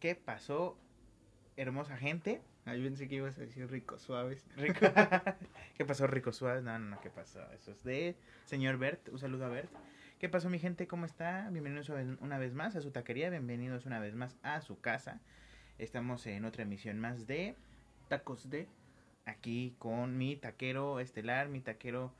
¿Qué pasó, hermosa gente? Ahí pensé que ibas a decir ricos suaves. Rico. ¿Qué pasó, rico suave? No, no, no, ¿qué pasó? Eso es de señor Bert. Un saludo a Bert. ¿Qué pasó, mi gente? ¿Cómo está? Bienvenidos una vez más a su taquería. Bienvenidos una vez más a su casa. Estamos en otra emisión más de Tacos de. Aquí con mi taquero estelar, mi taquero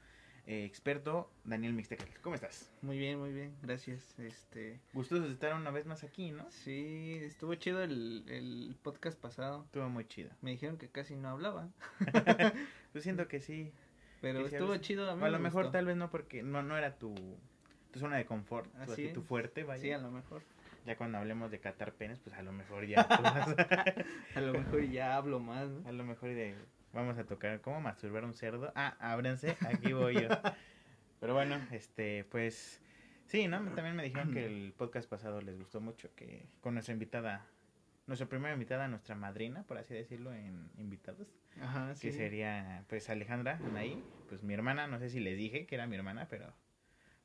eh, experto, Daniel Mixtecal. ¿Cómo estás? Muy bien, muy bien. Gracias. Este. Gustoso de estar una vez más aquí, ¿no? Sí, estuvo chido el, el podcast pasado. Estuvo muy chido. Me dijeron que casi no hablaba. Yo siento que sí. Pero Que estuvo chido a mí. O a lo me mejor gustó. tal vez no porque no, no era tu, tu zona de confort, tu, Así tu fuerte, vaya. Sí, a lo mejor. Ya cuando hablemos de catar penes, pues a lo mejor ya. vas- A lo mejor ya hablo más, ¿no? a lo mejor de, vamos a tocar cómo masturbar un cerdo. Ah, ábranse, aquí voy yo. Pero bueno, este, pues sí, ¿no? También me dijeron que el podcast pasado les gustó mucho, que con nuestra invitada, nuestra primera invitada, nuestra madrina, por así decirlo, en invitados, Ajá, sí. que sería pues Alejandra Anaí, pues mi hermana, no sé si les dije que era mi hermana, pero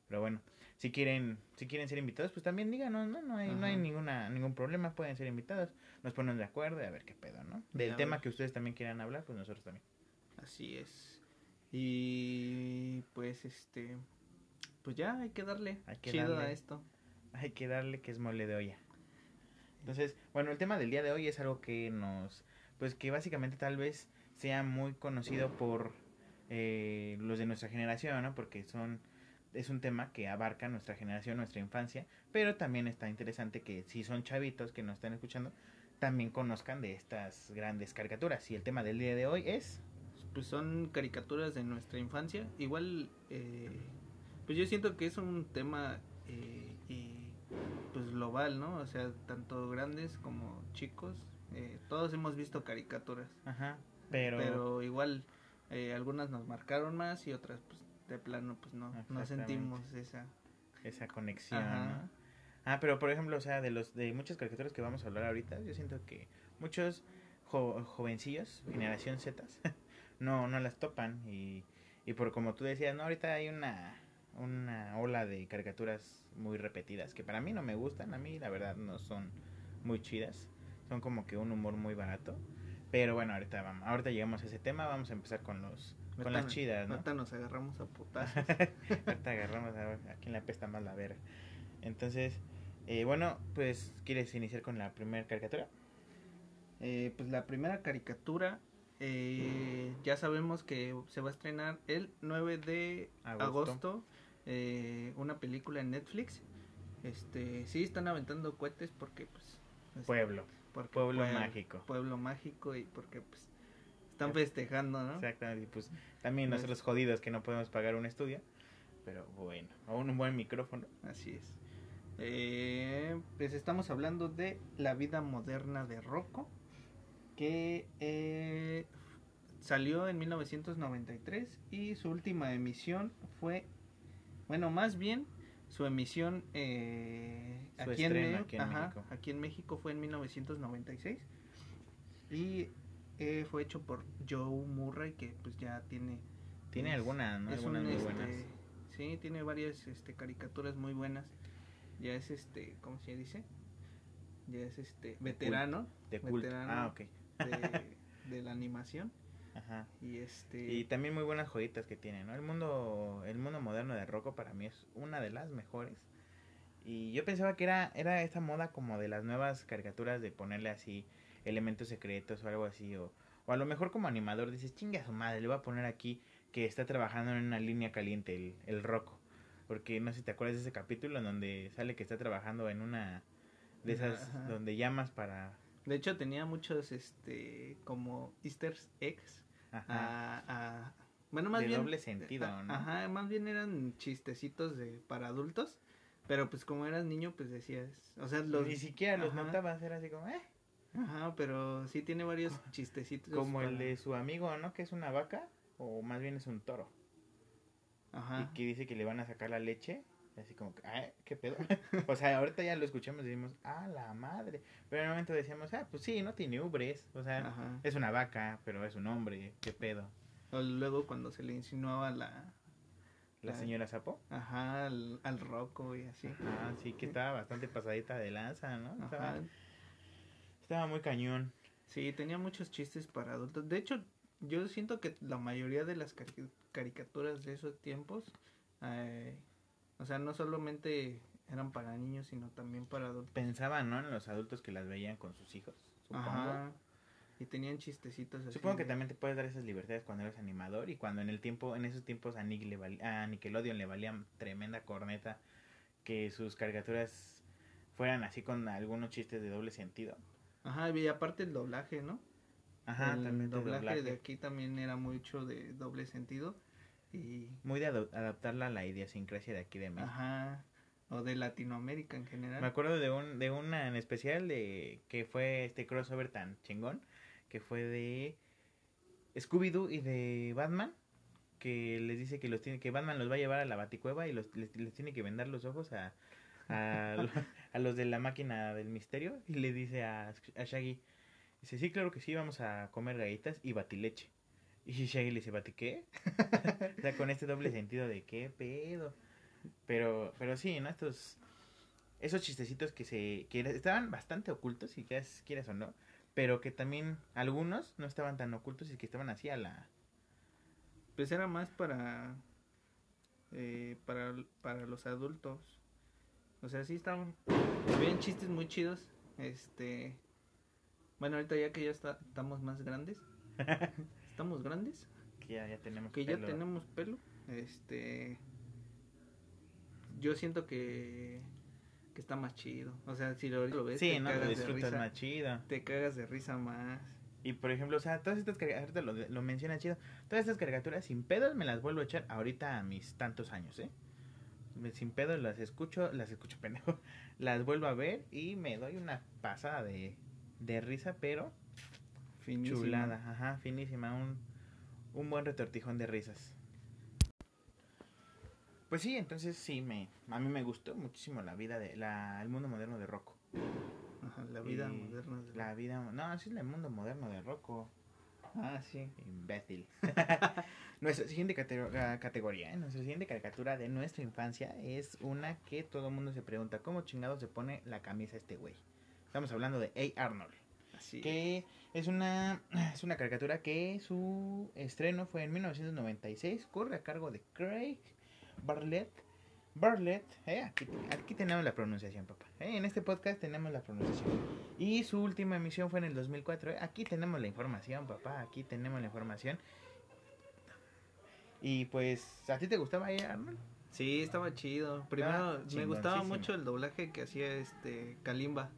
pero bueno, si quieren si quieren ser invitados, pues también díganos, no no hay no hay ninguna ningún problema, pueden ser invitados, nos ponen de acuerdo y a ver qué pedo, ¿no? Del tema que ustedes también quieran hablar, pues nosotros también. Así es. Y pues este. Pues ya hay que darle Hay que chido darle. a esto. Hay que darle que es mole de olla. Entonces, bueno, el tema del día de hoy es algo que nos, pues que básicamente tal vez sea muy conocido por eh, los de nuestra generación, ¿no? Porque son, es un tema que abarca nuestra generación, nuestra infancia, pero también está interesante que si son chavitos que nos están escuchando, también conozcan de estas grandes caricaturas. Y el tema del día de hoy es, Pues son caricaturas de nuestra infancia. Igual, eh, pues yo siento que es un tema eh, y, pues global, ¿no? O sea, tanto grandes como chicos. eh, todos hemos visto caricaturas. ajá, pero, Pero, igual, eh, algunas nos marcaron más y otras, pues de plano, pues no, no sentimos esa. esa conexión. Ah, pero por ejemplo, o sea, de los de muchas caricaturas que vamos a hablar ahorita, yo siento que muchos jo- jovencillos, generación Z, no no las topan y, y por como tú decías, no, ahorita hay una una ola de caricaturas muy repetidas que para mí no me gustan, a mí la verdad no son muy chidas, son como que un humor muy barato. Pero bueno, ahorita vamos, ahorita llegamos a ese tema, vamos a empezar con los con las chidas, ¿no? Ahorita nos agarramos a putazos. Ahorita agarramos a ver a quién le apesta más la verga. Entonces, eh, bueno, pues, ¿quieres iniciar con la primera caricatura? Eh, pues la primera caricatura, eh, ya sabemos que se va a estrenar el 9 de Agosto. agosto, eh, una película en Netflix. Este, sí están aventando cohetes porque pues es- Pueblo. porque Pueblo pueblo- mágico. Pueblo mágico y porque pues están festejando, ¿no? Exactamente. Y pues también Pues- nosotros jodidos que no podemos pagar un estudio. Pero bueno, o un buen micrófono. Así es. Eh, pues estamos hablando de la vida moderna de Rocco, que eh, salió en 1993 y su última emisión fue, bueno, más bien su emisión eh, Su aquí, en, aquí en ajá, México. aquí en México fue en 1996 y eh, fue hecho por Joe Murray, que pues ya tiene Tiene es- algunas, ¿no? Algunas un, muy este, buenas. Sí, tiene varias este, caricaturas muy buenas. Ya es este, ¿cómo se dice? Ya es este veterano De veterano. Ah, ok. de, de la animación Ajá. y este Y también muy buenas joyitas que tiene, ¿no? El mundo, el mundo moderno de Rocco para mí es una de las mejores. Y yo pensaba que era, era esta moda como de las nuevas caricaturas de ponerle así elementos secretos o algo así. O, o a lo mejor como animador dices, chinga a su madre, le voy a poner aquí que está trabajando en una línea caliente el, el Rocco. Porque no sé si te acuerdas de ese capítulo en donde sale que está trabajando en una de esas Ajá. donde llamas para... de hecho tenía muchos este como Easter eggs Ajá. a, a- bueno más De bien doble sentido, a- ¿no? ajá más bien eran chistecitos de para adultos pero pues como eras niño pues decías o sea los Ni siquiera los ajá. notabas, era así como, eh. Ajá, pero sí tiene varios chistecitos. Como el de su amigo, ¿no? Que es una vaca, o más bien es un toro. Ajá. Y que dice que le van a sacar la leche. Así como, "Ay, ¿qué pedo? o sea, ahorita ya lo escuchamos y decimos, ah, la madre. Pero en el momento decíamos, ah, pues sí, no tiene ubres. O sea, Ajá. es una vaca, pero es un hombre, ¿qué pedo? O luego cuando se le insinuaba la... La La- señora Sapo. Ajá, al, al Rocco y así. Ah, sí, que estaba bastante pasadita de lanza, ¿no? Ajá. Estaba muy cañón. Sí, tenía muchos chistes para adultos. De hecho, yo siento que la mayoría de las cari- caricaturas de esos tiempos, eh, o sea, no solamente eran para niños, sino también para adultos. Pensaban, ¿no? En los adultos que las veían con sus hijos, supongo. Ajá. Y tenían chistecitos así. Supongo que también te puedes dar esas libertades cuando eres animador y cuando en el tiempo, en esos tiempos a, Nick le val- a Nickelodeon le valían tremenda corneta que sus caricaturas fueran así con algunos chistes de doble sentido. Ajá, y aparte el doblaje, ¿no? Ajá, el también doblaje, doblaje. de aquí también era mucho de doble sentido. Y. Muy de adaptarla a la idiosincrasia de aquí de México. Ajá. O de Latinoamérica en general. Me acuerdo de un de una en especial de que fue este crossover tan chingón que fue de Scooby Doo y de Batman que les dice que los tiene que Batman los va a llevar a la Baticueva y los les, les tiene que vendar los ojos a a, lo- a los de la máquina del misterio y le dice a, a Shaggy dice sí claro que sí vamos a comer galletas y batileche y Shaggy le dice bati qué o sea con este doble sentido de qué pedo pero pero sí no estos esos chistecitos que se que estaban bastante ocultos si quieres, quieres o no pero que también algunos no estaban tan ocultos y que estaban así a la Pues era más para. eh, para, para los adultos. O sea, sí estaban. Habían chistes muy chidos. Este. Bueno, ahorita ya que ya está, estamos más grandes. Estamos grandes. que ya, ya tenemos Que ya pelo. tenemos pelo. Este. Yo siento que. Que está más chido. O sea, si lo, lo ves, sí te no lo cagas de disfrutas risa. más chido Te cagas de risa más. y por ejemplo o sea todas estas caricaturas lo, lo menciona chido todas estas caricaturas sin pedos me las vuelvo a echar ahorita a mis tantos años eh Me- sin pedos las escucho las escucho pendejo las vuelvo a ver y me doy una pasada de de risa pero Finísimo. Chulada, ajá, finísima, un, un buen retortijón de risas. Pues sí, entonces sí, me, a mí me gustó muchísimo la vida de, la, el mundo moderno de Rocco. Ajá, la vida Y moderna. de- La vida, no, sí es el mundo moderno de Rocco, Ah, sí. imbécil. nuestra siguiente ah, categoría, ¿eh? nuestra siguiente caricatura de nuestra infancia es una que todo el mundo se pregunta, ¿cómo chingado se pone la camisa este güey? Estamos hablando de A. Arnold. Así. que es una es una caricatura que su estreno fue en 1996 corre a cargo de Craig Bartlett Bartlett eh, aquí, aquí tenemos la pronunciación papá eh, en este podcast tenemos la pronunciación y su última emisión fue en el 2004 eh, aquí tenemos la información papá aquí tenemos la información y pues a ti te gustaba eh, Arnold Sí, estaba chido. Primero, me gustaba mucho el doblaje que hacía este Kalimba,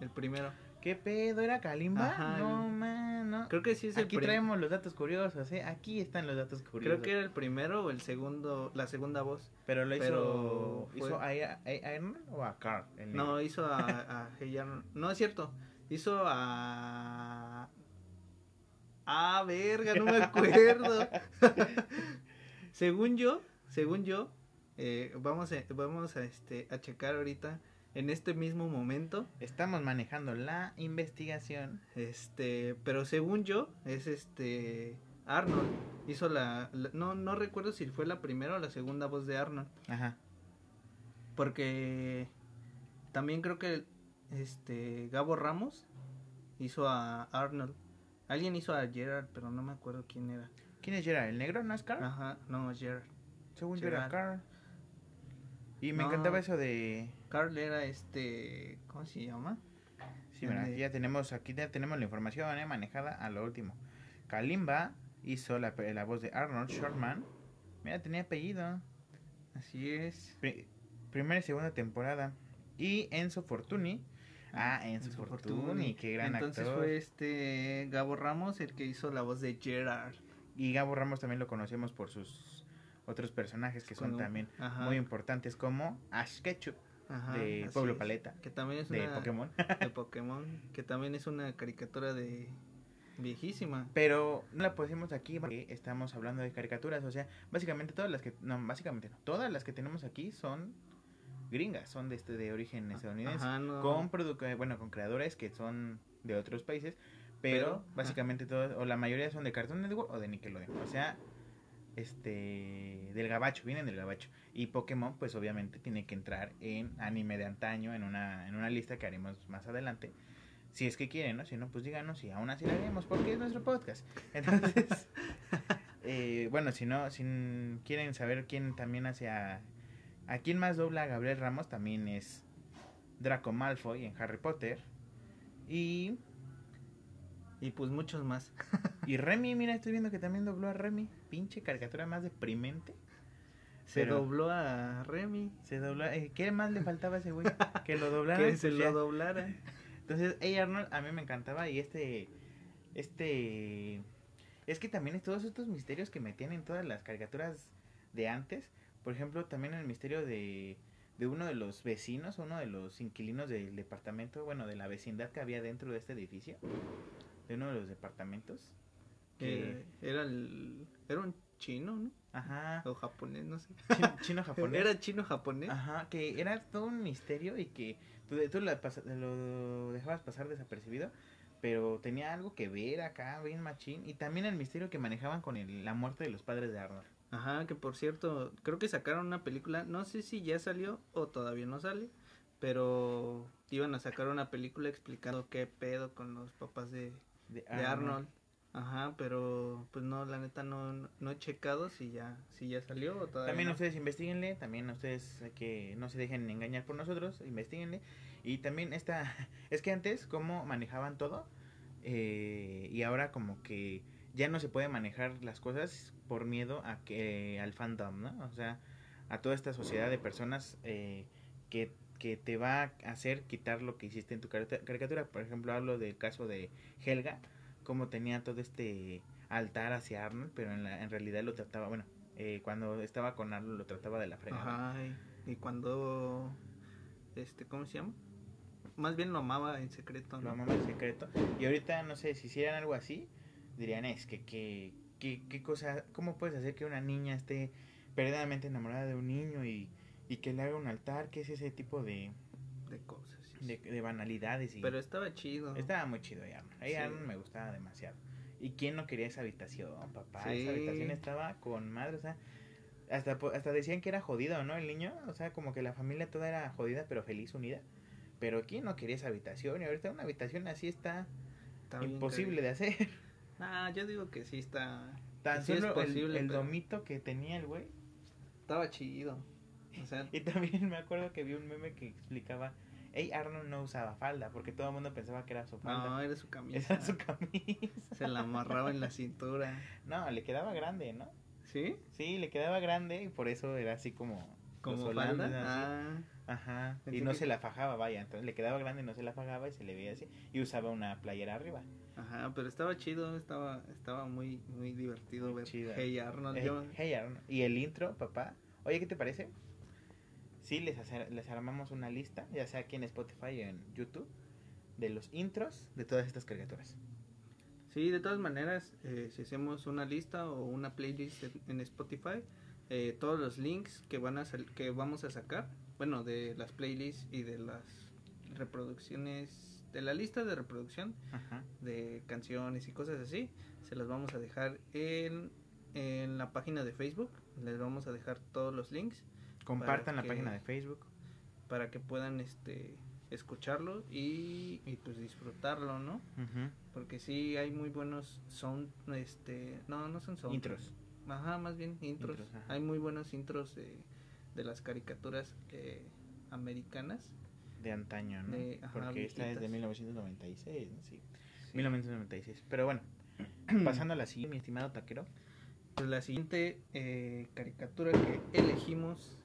el primero. qué pedo era Kalimba Ajá, no el- man no Creo que sí es el aquí traemos los datos curiosos eh aquí están los datos curiosos Creo que era el primero o el segundo, la segunda voz. Pero lo hizo, Pero fue- hizo a, a, a Iron Man o a Carl. el No, hizo a, a Hey Arnold. No es cierto. Hizo a. Ah, verga, no me acuerdo. según yo, según yo, eh, vamos a, vamos a este a checar ahorita en este mismo momento. Estamos manejando la investigación. Este, pero según yo, es este Arnold. Hizo la, la- no, no recuerdo si fue la primera o la segunda voz de Arnold. Ajá. Porque también creo que este Gabo Ramos hizo a Arnold. Alguien hizo a Gerard, pero no me acuerdo quién era. ¿Quién es Gerard? ¿El negro? ¿No es Carl? Ajá, no, Gerard. Según Gerard. Carl. Y me No. encantaba eso de... Carl era este, ¿cómo se llama? Sí, mira, de- ya tenemos, aquí ya tenemos la información eh, manejada a lo último. Kalimba hizo la, la voz de Arnold Shortman. Mira, tenía apellido. Así es. Pri- primera y segunda temporada. Y Enzo Fortuni. Ah, Enzo, Enzo Fortuni, qué gran Entonces actor. fue este Gabo Ramos el que hizo la voz de Gerard. Y Gabo Ramos también lo conocemos por sus otros personajes que son Como- también ajá, muy importantes como Ash Ketchum ajá, de Pueblo es. Paleta Que también es de una Pokémon. de Pokémon, que también es una caricatura de viejísima. Pero no la pusimos aquí porque estamos hablando de caricaturas, o sea, básicamente todas las que no, básicamente no, todas las que tenemos aquí son gringas, son de este de origen estadounidense, Ajá, no. con eh, bueno, con creadores que son de otros países, pero, Pero, básicamente todos o la mayoría son de Cartoon Network o de Nickelodeon, o sea, este del gabacho, vienen del gabacho. Y Pokémon pues obviamente tiene que entrar en anime de antaño en una en una lista que haremos más adelante Si es que quieren, ¿no? Si no, pues díganos y aún así lo haremos porque es nuestro podcast. Entonces, eh, bueno, si no, si quieren saber quién también hace a... A quién más dobla a Gabriel Ramos también es Draco Malfoy en Harry Potter. Y... Y pues muchos más. y Remy, mira, estoy viendo que también dobló a Remy. Pinche caricatura más deprimente. Se dobló a Remy. Se dobló. Eh, ¿Qué más le faltaba a ese güey? Que lo doblara. que se pues lo doblara. Entonces, hey Arnold a mí me encantaba y este. Este. Es que también es todos estos misterios que metían en todas las caricaturas de antes. Por ejemplo, también el misterio de, de uno de los vecinos, uno de los inquilinos del departamento, bueno, de la vecindad que había dentro de este edificio, de uno de los departamentos. Que eh, era el, era un chino, ¿no? Ajá. O japonés, no sé. Chino, japonés. Era chino japonés. Ajá, que era todo un misterio y que tú, tú lo, lo, dejabas pasar desapercibido, pero tenía algo que ver acá, bien machín. Y también el misterio que manejaban con el, la muerte de los padres de Arnold. Ajá, que por cierto, creo que sacaron una película, no sé si ya salió o todavía no sale, pero iban a sacar una película explicando qué pedo con los papás de, de Arnold. Ajá, pero pues no, la neta no, no he checado si ya, si ya salió o todavía También ustedes investiguenle, también ustedes que no se dejen engañar por nosotros, investiguenle. Y también esta, es que antes cómo manejaban todo eh, y ahora como que ya no se puede manejar las cosas por miedo a que al fandom, ¿no? O sea, a toda esta sociedad de personas eh, que, que te va a hacer quitar lo que hiciste en tu caricatura. Por ejemplo, hablo del caso de Helga como tenía todo este altar hacia Arnold, pero en, la, en realidad lo trataba, bueno, eh, cuando estaba con Arnold lo trataba de la fregada. Ajá, y, cuando, este, ¿cómo se llama? Más bien lo amaba en secreto. Lo amaba en secreto. Y ahorita, no sé, si hicieran algo así, dirían, es que, que, que, qué cosa, ¿cómo puedes hacer que una niña esté perdidamente enamorada de un niño y, y que le haga un altar? ¿Qué es ese tipo de, de cosas? de, banalidades. Y Pero estaba chido. Estaba muy chido ya. Ahí me gustaba demasiado. ¿Y quién no quería esa habitación, papá? Esa habitación estaba con madre, o sea, hasta, hasta decían que era jodido, ¿no? El niño, o sea, como que la familia toda era jodida, pero feliz, unida. Pero ¿quién no quería esa habitación? Y ahorita una habitación así está, imposible de hacer. Ah, yo digo que sí está... Tan solo posible, el, domito que tenía el güey. Estaba chido. O sea... y también me acuerdo que vi un meme que explicaba Ey, Arnold no usaba falda porque todo el mundo pensaba que era su falda. No, era su camisa. Era su camisa. Se la amarraba en la cintura. No, le quedaba grande, ¿no? ¿Sí? Sí, le quedaba grande y por eso era así como... ¿Como falda? Ah. Ajá. y no se la fajaba, vaya. Entonces le quedaba grande no se la fajaba y se le veía así. Y usaba una playera arriba. Ajá, pero estaba chido, estaba estaba muy muy divertido ver chido. Hey Arnold. Hey Arnold. Y el intro, papá. Oye, ¿qué te parece? sí les, les armamos una lista, ya sea aquí en Spotify o en YouTube, de los intros de todas estas caricaturas. Sí, de todas maneras, eh, si hacemos una lista o una playlist en Spotify, eh, todos los links que van a que vamos a sacar, bueno, de las playlists y de las reproducciones, de la lista de reproducción de canciones y cosas así, se las vamos a dejar en, en la página de Facebook, les vamos a dejar todos los links Compartan la página de Facebook. Para que puedan este escucharlo y, y pues disfrutarlo, ¿no? Porque sí hay muy buenos son este no no son son intros. Ajá, más bien intros. hay muy buenos intros de, de las caricaturas eh, americanas de antaño, ¿no? Porque esta es de 1996, Sí. 1996. Pero bueno, pasando a la siguiente, mi estimado taquero. Pues la siguiente eh, caricatura que elegimos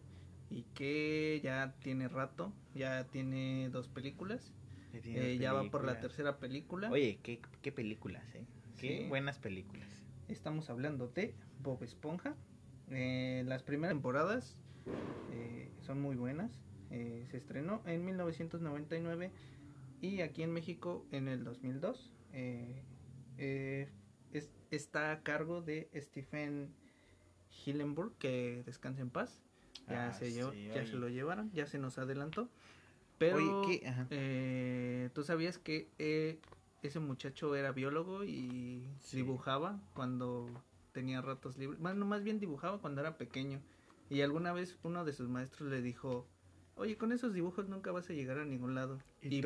y que ya tiene rato, ya tiene dos películas. Eh, ya va por la tercera película. Oye, qué, qué películas, ¿eh? Qué buenas películas. Estamos hablando de Bob Esponja. Eh, las primeras temporadas eh, son muy buenas. Se estrenó en 1999 y aquí en México en el 2002. Es, está a cargo de Stephen Hillenburg, que descanse en paz. Ya, ah, se, ya se lo llevaron, ya se nos adelantó. Pero eh, tú sabías que eh, ese muchacho era biólogo y dibujaba cuando tenía ratos libres. Bueno, más bien dibujaba cuando era pequeño. Y alguna vez uno de sus maestros le dijo oye, con esos dibujos nunca vas a llegar a ningún lado. Y Y,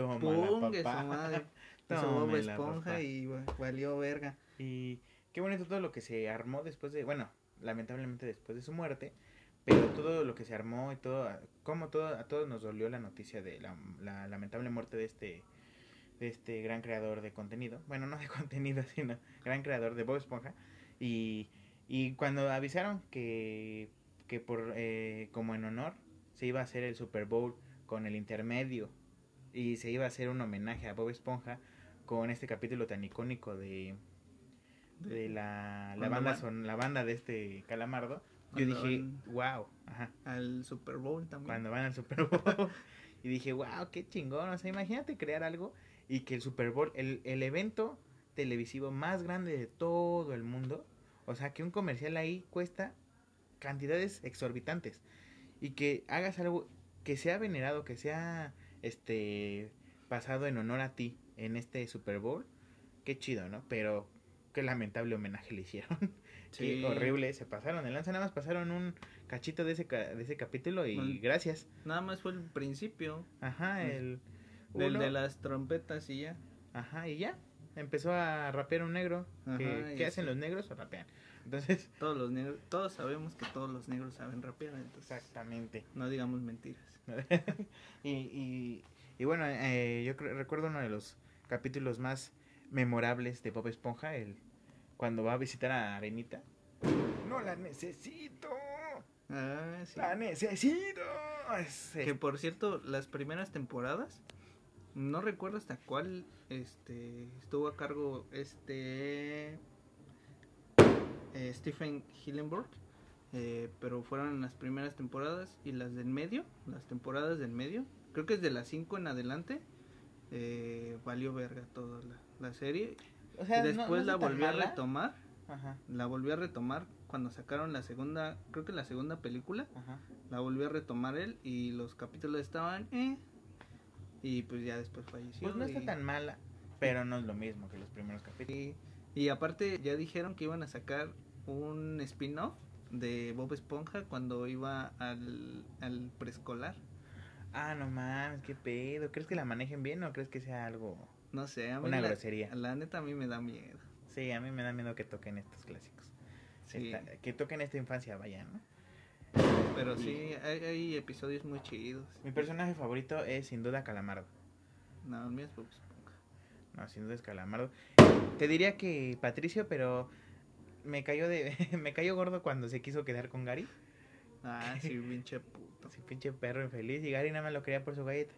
que su madre. Hizo Bob Esponja y va- valió verga. Y qué bonito todo lo que se armó después de, bueno, lamentablemente después de su muerte, pero todo lo que se armó y todo, como todo, a todos nos dolió la noticia de la, la lamentable muerte de este, de este gran creador de contenido, bueno, no de contenido, sino gran creador de Bob Esponja, y, y cuando avisaron que, que por, eh, como en honor, se iba a hacer el Super Bowl con el intermedio, y se iba a hacer un homenaje a Bob Esponja con este capítulo tan icónico de de la, la banda son la banda de este calamardo. Yo dije van- wow ajá. Al Super Bowl también. cuando van al Super Bowl. Y dije wow qué chingón o sea imagínate crear algo y que el Super Bowl el, el evento televisivo más grande de todo el mundo o sea que un comercial ahí cuesta cantidades exorbitantes y que hagas algo que sea venerado que sea este pasado en honor a ti en este Super Bowl qué chido no pero qué lamentable homenaje le hicieron Qué horrible, se pasaron de lanza, nada más pasaron un cachito de ese, ca- de ese capítulo y gracias. Nada más fue el principio Ajá, el... del uno, de las trompetas y ya. Ajá, y ya, empezó a rapear un negro. que- ¿Qué hacen los negros? Rapean. Entonces, Todos los negros, todos sabemos que todos los negros saben rapear, entonces exactamente. no digamos mentiras. y, y, y bueno, eh, yo recuerdo uno de los capítulos más memorables de Bob Esponja, el cuando va a visitar a Arenita. No la necesito, Ah, sí. la necesito. Es- Que por cierto, las primeras temporadas, no recuerdo hasta cuál este estuvo a cargo este eh, Stephen Hillenburg, eh, pero fueron las primeras temporadas y las del medio, las temporadas del medio, creo que es de las 5 en adelante, eh, valió verga toda la, la serie. o sea, y no- después no la volví a mala. retomar, Ajá, la volví a retomar cuando sacaron la segunda, creo que la segunda película. ajá. La volvió a retomar él y los capítulos estaban eh, y pues ya después falleció. Pues no está tan mala, pero no es lo mismo que los primeros capítulos. y, y aparte ya dijeron que iban a sacar un spin-off de Bob Esponja cuando iba al, al preescolar. Ah, no mames, qué pedo. ¿Crees que la manejen bien o crees que sea algo... No sé, a mí Una la, grosería. La neta a mí me da miedo. Sí, a mí me da miedo que toquen estos clásicos. Sí, Esta- que toquen esta infancia, vaya, ¿no? pero sí, hay, hay episodios muy chidos. Mi personaje favorito es sin duda Calamardo. No, el mío es Bob Esponja. No, sin duda es Calamardo. Te diría que Patricio, pero me cayó de me cayó gordo cuando se quiso quedar con Gary. Ah, sí, pinche puto. Ese pinche perro infeliz y Gary nada más lo quería por su galleta.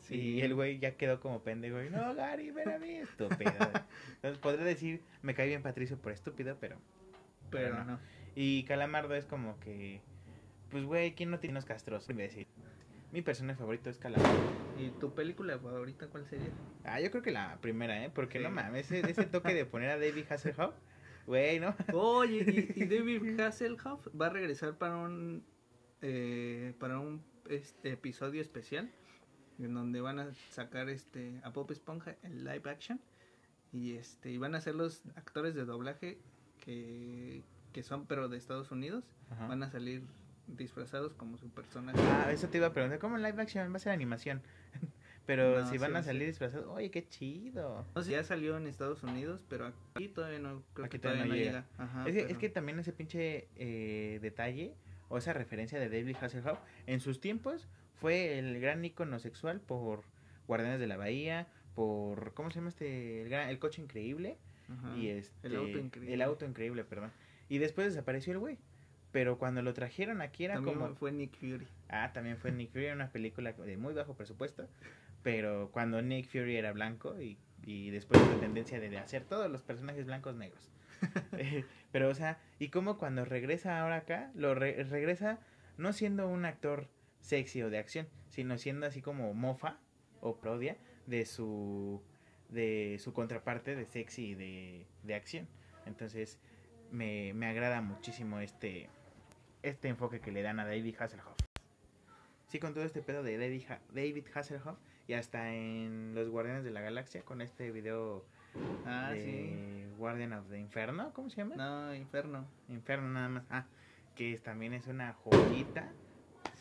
Sí. Y el güey ya quedó como pendejo. Y, no, Gary, ven a mí, estúpido. Entonces podré decir, me cae bien Patricio por estúpido, pero... Pero pero no. no. Y Calamardo es como que... Pues, güey, ¿quién no tiene unos castrosos? Imbécil. Mi personaje favorito es Calamardo. ¿Y tu película favorita cuál sería? Ah, yo creo que la primera, ¿eh? Porque Sí. no mames, ese, ese toque de poner a David Hasselhoff, güey, ¿no? Oye, y, y David Hasselhoff va a regresar para un eh, para un este episodio especial en donde van a sacar este a Bob Esponja en live action y este y van a ser los actores de doblaje que, que son pero de Estados Unidos Ajá. van a salir disfrazados como su personaje. Ah, eso te iba a preguntar, ¿cómo en live action? Va a ser animación. Pero No, si van sí, a sí. salir disfrazados, oye, qué chido. No sé, ya salió en Estados Unidos, pero aquí todavía no creo Aquí que todavía, todavía no llega. Ajá, es, que, es que también ese pinche eh, detalle o esa referencia de David Hasselhoff en sus tiempos fue el gran ícono sexual por Guardianes de la Bahía, por ¿cómo se llama este? El, gran- el coche increíble Ajá. y este el auto increíble. el auto increíble, perdón. Y después desapareció el güey. Pero cuando lo trajeron aquí era También como fue Nick Fury. Ah, también fue Nick Fury, una película de muy bajo presupuesto, pero cuando Nick Fury era blanco y, y después la tendencia de, hacer todos los personajes blancos negros. Eh, pero, o sea, y como cuando regresa ahora acá, lo re- regresa no siendo un actor sexy o de acción, sino siendo así como mofa o prodia de su de su contraparte de sexy y de, de acción. Entonces, me, me agrada muchísimo este este enfoque que le dan a David Hasselhoff. Sí, con todo este pedo de David, David Hasselhoff y hasta en Los Guardianes de la Galaxia con este video Ah, de sí. Guardian of the Inferno, ¿cómo se llama? No, Inferno. Inferno nada más. Ah, que es- también es una joyita.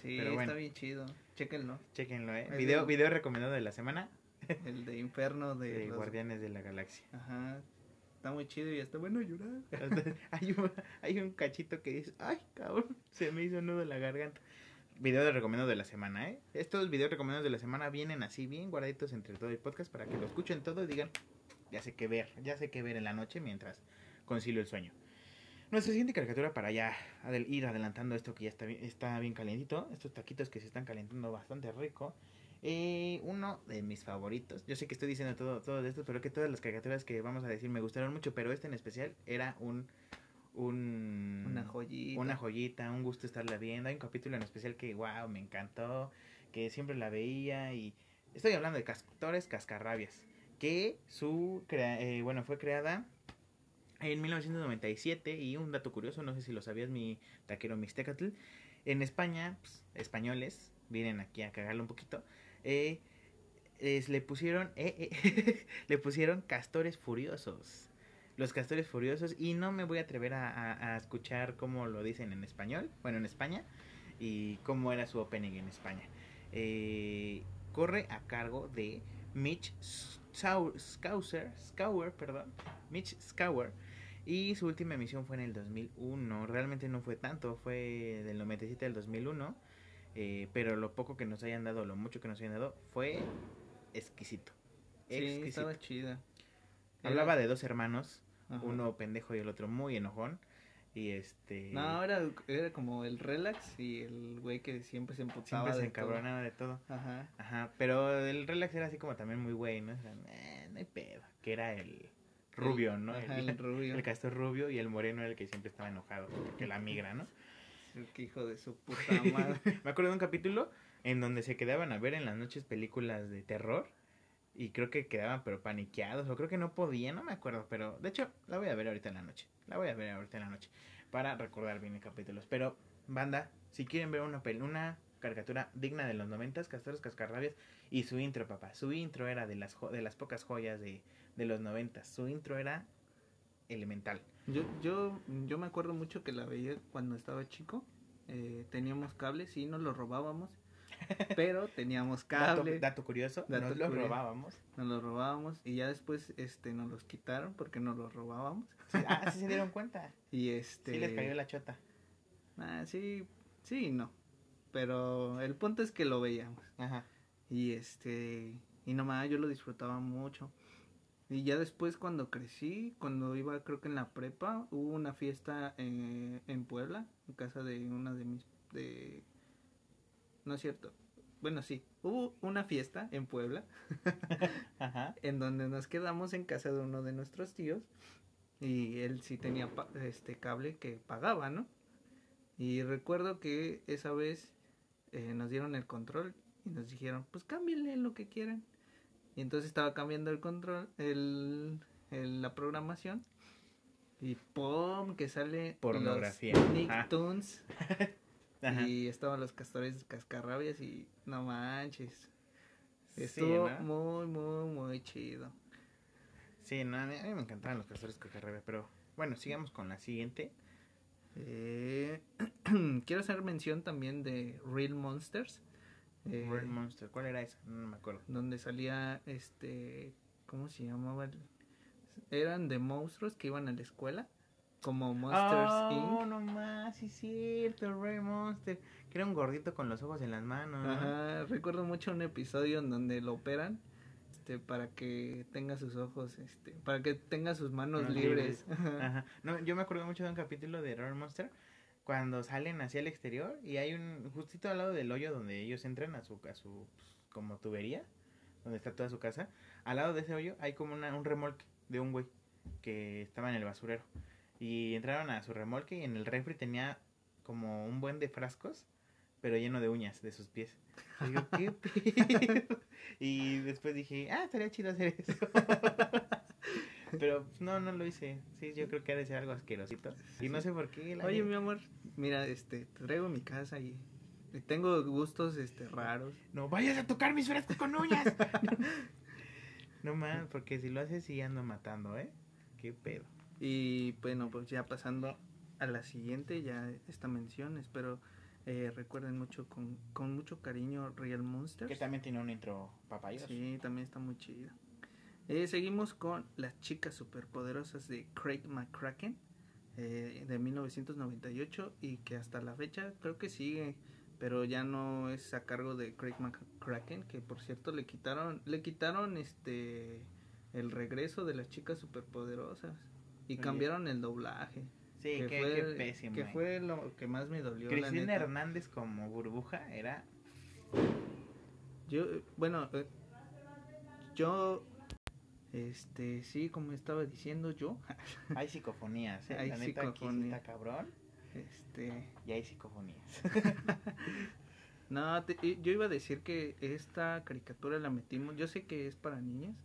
Sí, Pero bueno. está bien chido. Chéquenlo. Chéquenlo, ¿eh? Es Video, de- video recomendado de la semana El de Inferno de, de los- Guardianes de la Galaxia. Ajá. Está muy chido y está bueno llorar. hay, un, hay un cachito que dice, ay, cabrón, se me hizo nudo en la garganta. Video de recomendado de la semana, ¿eh? Estos videos recomendados de la semana vienen así bien guardaditos entre todo el podcast para que lo escuchen todo y digan, ya sé qué ver, ya sé qué ver en la noche mientras concilio el sueño. Nuestra siguiente caricatura para ya ir adelantando esto que ya está bien, está bien calientito, estos taquitos que se están calentando bastante rico. Eh, uno de mis favoritos, yo sé que estoy diciendo todo, todo de esto, pero que todas las caricaturas que vamos a decir me gustaron mucho, pero este en especial era un... un Una joyita. una joyita, un gusto estarla viendo. Hay un capítulo en especial que, wow, me encantó, que siempre la veía y estoy hablando de Castores Cascarrabias, que su, crea- eh, bueno, fue creada en 1997 y un dato curioso, no sé si lo sabías mi taquero Mixtecatl, en España, pues, españoles, vienen aquí a cagarlo un poquito, eh, es- le pusieron, eh, eh, le pusieron Castores Furiosos. Los Castores Furiosos y no me voy a atrever a, a- a escuchar cómo lo dicen en español, bueno, en España, y cómo era su opening en España. Eh, corre a cargo de Mitch Scouser, perdón, Mitch y su última emisión fue en el 2001. Realmente no fue tanto, fue del 97 al 2001, eh, pero lo poco que nos hayan dado, lo mucho que nos hayan dado, fue exquisito. Sí, Exquisito. estaba chida. Hablaba de dos hermanos, Ajá. uno pendejo y el otro muy enojón. Y este. No, era, era como el relax y el güey que siempre se emputaba. siempre se de todo. encabronaba de todo. Ajá. Ajá, pero el relax era así como también muy güey, ¿no? O sea, "Eh, no hay pedo. Que era el rubio, ¿no? Ajá, el, el rubio. el castor rubio y el moreno era el que siempre estaba enojado. Porque la migra, ¿no? El que hijo de su puta madre. Me acuerdo de un capítulo en donde se quedaban a ver en las noches películas de terror. Y creo que quedaban pero paniqueados. O creo que no podían, no me acuerdo. Pero de hecho, la voy a ver ahorita en la noche. La voy a ver ahorita en la noche. Para recordar bien los capítulos. Pero, banda, si quieren ver una, pel- una caricatura digna de los noventas, Castores Cascarrabias. Y su intro, papá. Su intro era de las, jo- de las pocas joyas de, de los noventas. Su intro era elemental. Yo, yo, yo me acuerdo mucho que la veía cuando estaba chico. Eh, teníamos cable, sí, nos lo robábamos. Pero teníamos cable, dato curioso, Dato nos lo robábamos. nos lo robábamos y ya después este nos los quitaron porque nos los robábamos. Sí, ah, sí se dieron cuenta. Y este Sí les cayó la chota. ah, sí, sí y no. Pero el punto es que lo veíamos. Ajá. Y este, y nomás yo lo disfrutaba mucho. Y ya después cuando crecí, cuando iba creo que en la prepa, hubo una fiesta eh, en Puebla, en casa de una de mis, de, no es cierto, bueno sí, hubo una fiesta en Puebla Ajá. en donde nos quedamos en casa de uno de nuestros tíos y él sí tenía pa- este cable que pagaba, ¿no? Y recuerdo que esa vez eh, nos dieron el control y nos dijeron, pues cámbienle lo que quieran. Y entonces estaba cambiando el control, el, el- la programación y ¡pum! que sale Pornografía. los Nicktoons Ajá. y estaban los castores cascarrabias y no manches. Sí, Estuvo ¿no? muy, muy, muy chido. Sí, no, a mí a mí me encantaban los castores cascarrabias, pero bueno, sigamos con la siguiente. Eh, quiero hacer mención también de Real Monsters. eh, Red Monster, ¿cuál era esa? No me acuerdo. donde salía este. ¿Cómo se llamaba? Eran de monstruos que iban a la escuela. Como Monsters oh, Inc. no más, sí es cierto, Red Monster. Que era un gordito con los ojos en las manos. ¿no? Ajá, recuerdo mucho un episodio en donde lo operan. Este, para que tenga sus ojos, este, para que tenga sus manos Manos libres. Ajá. No, yo me acuerdo mucho de un capítulo de Red Monster cuando salen hacia el exterior y hay un justito al lado del hoyo donde ellos entran a su a su pues, como tubería donde está toda su casa al lado de ese hoyo hay como una, un remolque de un güey que estaba en el basurero y entraron a su remolque y en el refri tenía como un buen de frascos pero lleno de uñas de sus pies y digo qué pedo? y después dije ah estaría chido hacer eso pero pues, no no lo hice sí yo creo que ha de ser algo asquerosito y no sé por qué la Oye, mi amor, mira, este, te traigo mi casa y, tengo gustos, este, raros. No vayas a tocar mis frascos con uñas. no más, porque si lo haces sí ando matando, ¿eh? Qué pedo. Y bueno, pues ya pasando a la siguiente, ya esta mención, espero Eh, recuerden mucho con, con mucho cariño Real Monsters. Que también tiene un intro papayos. Sí, también está muy chido. Eh, seguimos con Las chicas superpoderosas de Craig McCracken eh, de 1998 y que hasta la fecha creo que sigue, pero ya no es a cargo de Craig McCracken, que por cierto le quitaron le quitaron este el regreso de las chicas superpoderosas y cambiaron el doblaje. Sí, que qué, fue, qué pésimo. Que eh. fue lo que más me dolió. la Cristina. Hernández como burbuja era. Yo, bueno, eh, yo, este, sí, como estaba diciendo yo, Hay psicofonías, ¿eh? Hay La neta aquí está cabrón. este, Y hay psicofonías. no, te- yo iba a decir que esta caricatura la metimos, yo sé que es para niñas,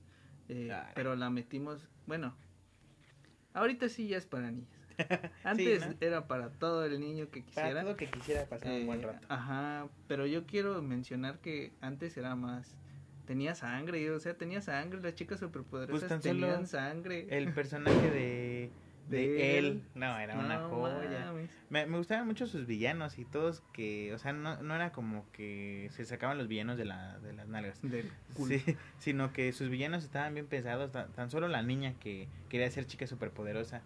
eh, pero la metimos, bueno, ahorita sí ya es para niñas. Antes ¿no? era para todo el niño que Para quisiera. todo que quisiera pasar un buen Eh, rato. Ajá, pero yo quiero mencionar que antes era más. Tenía sangre, o sea, tenía sangre. Las chicas superpoderosas Pues tenían sangre. El personaje de. De, De él. él. No, era una No joya. Me, me gustaban mucho sus villanos y todos que. O sea, no, no era como que se sacaban los villanos de, la, de las nalgas. Del culo. Sí, sino que sus villanos estaban bien pensados. Tan, tan solo la niña que quería ser chica superpoderosa.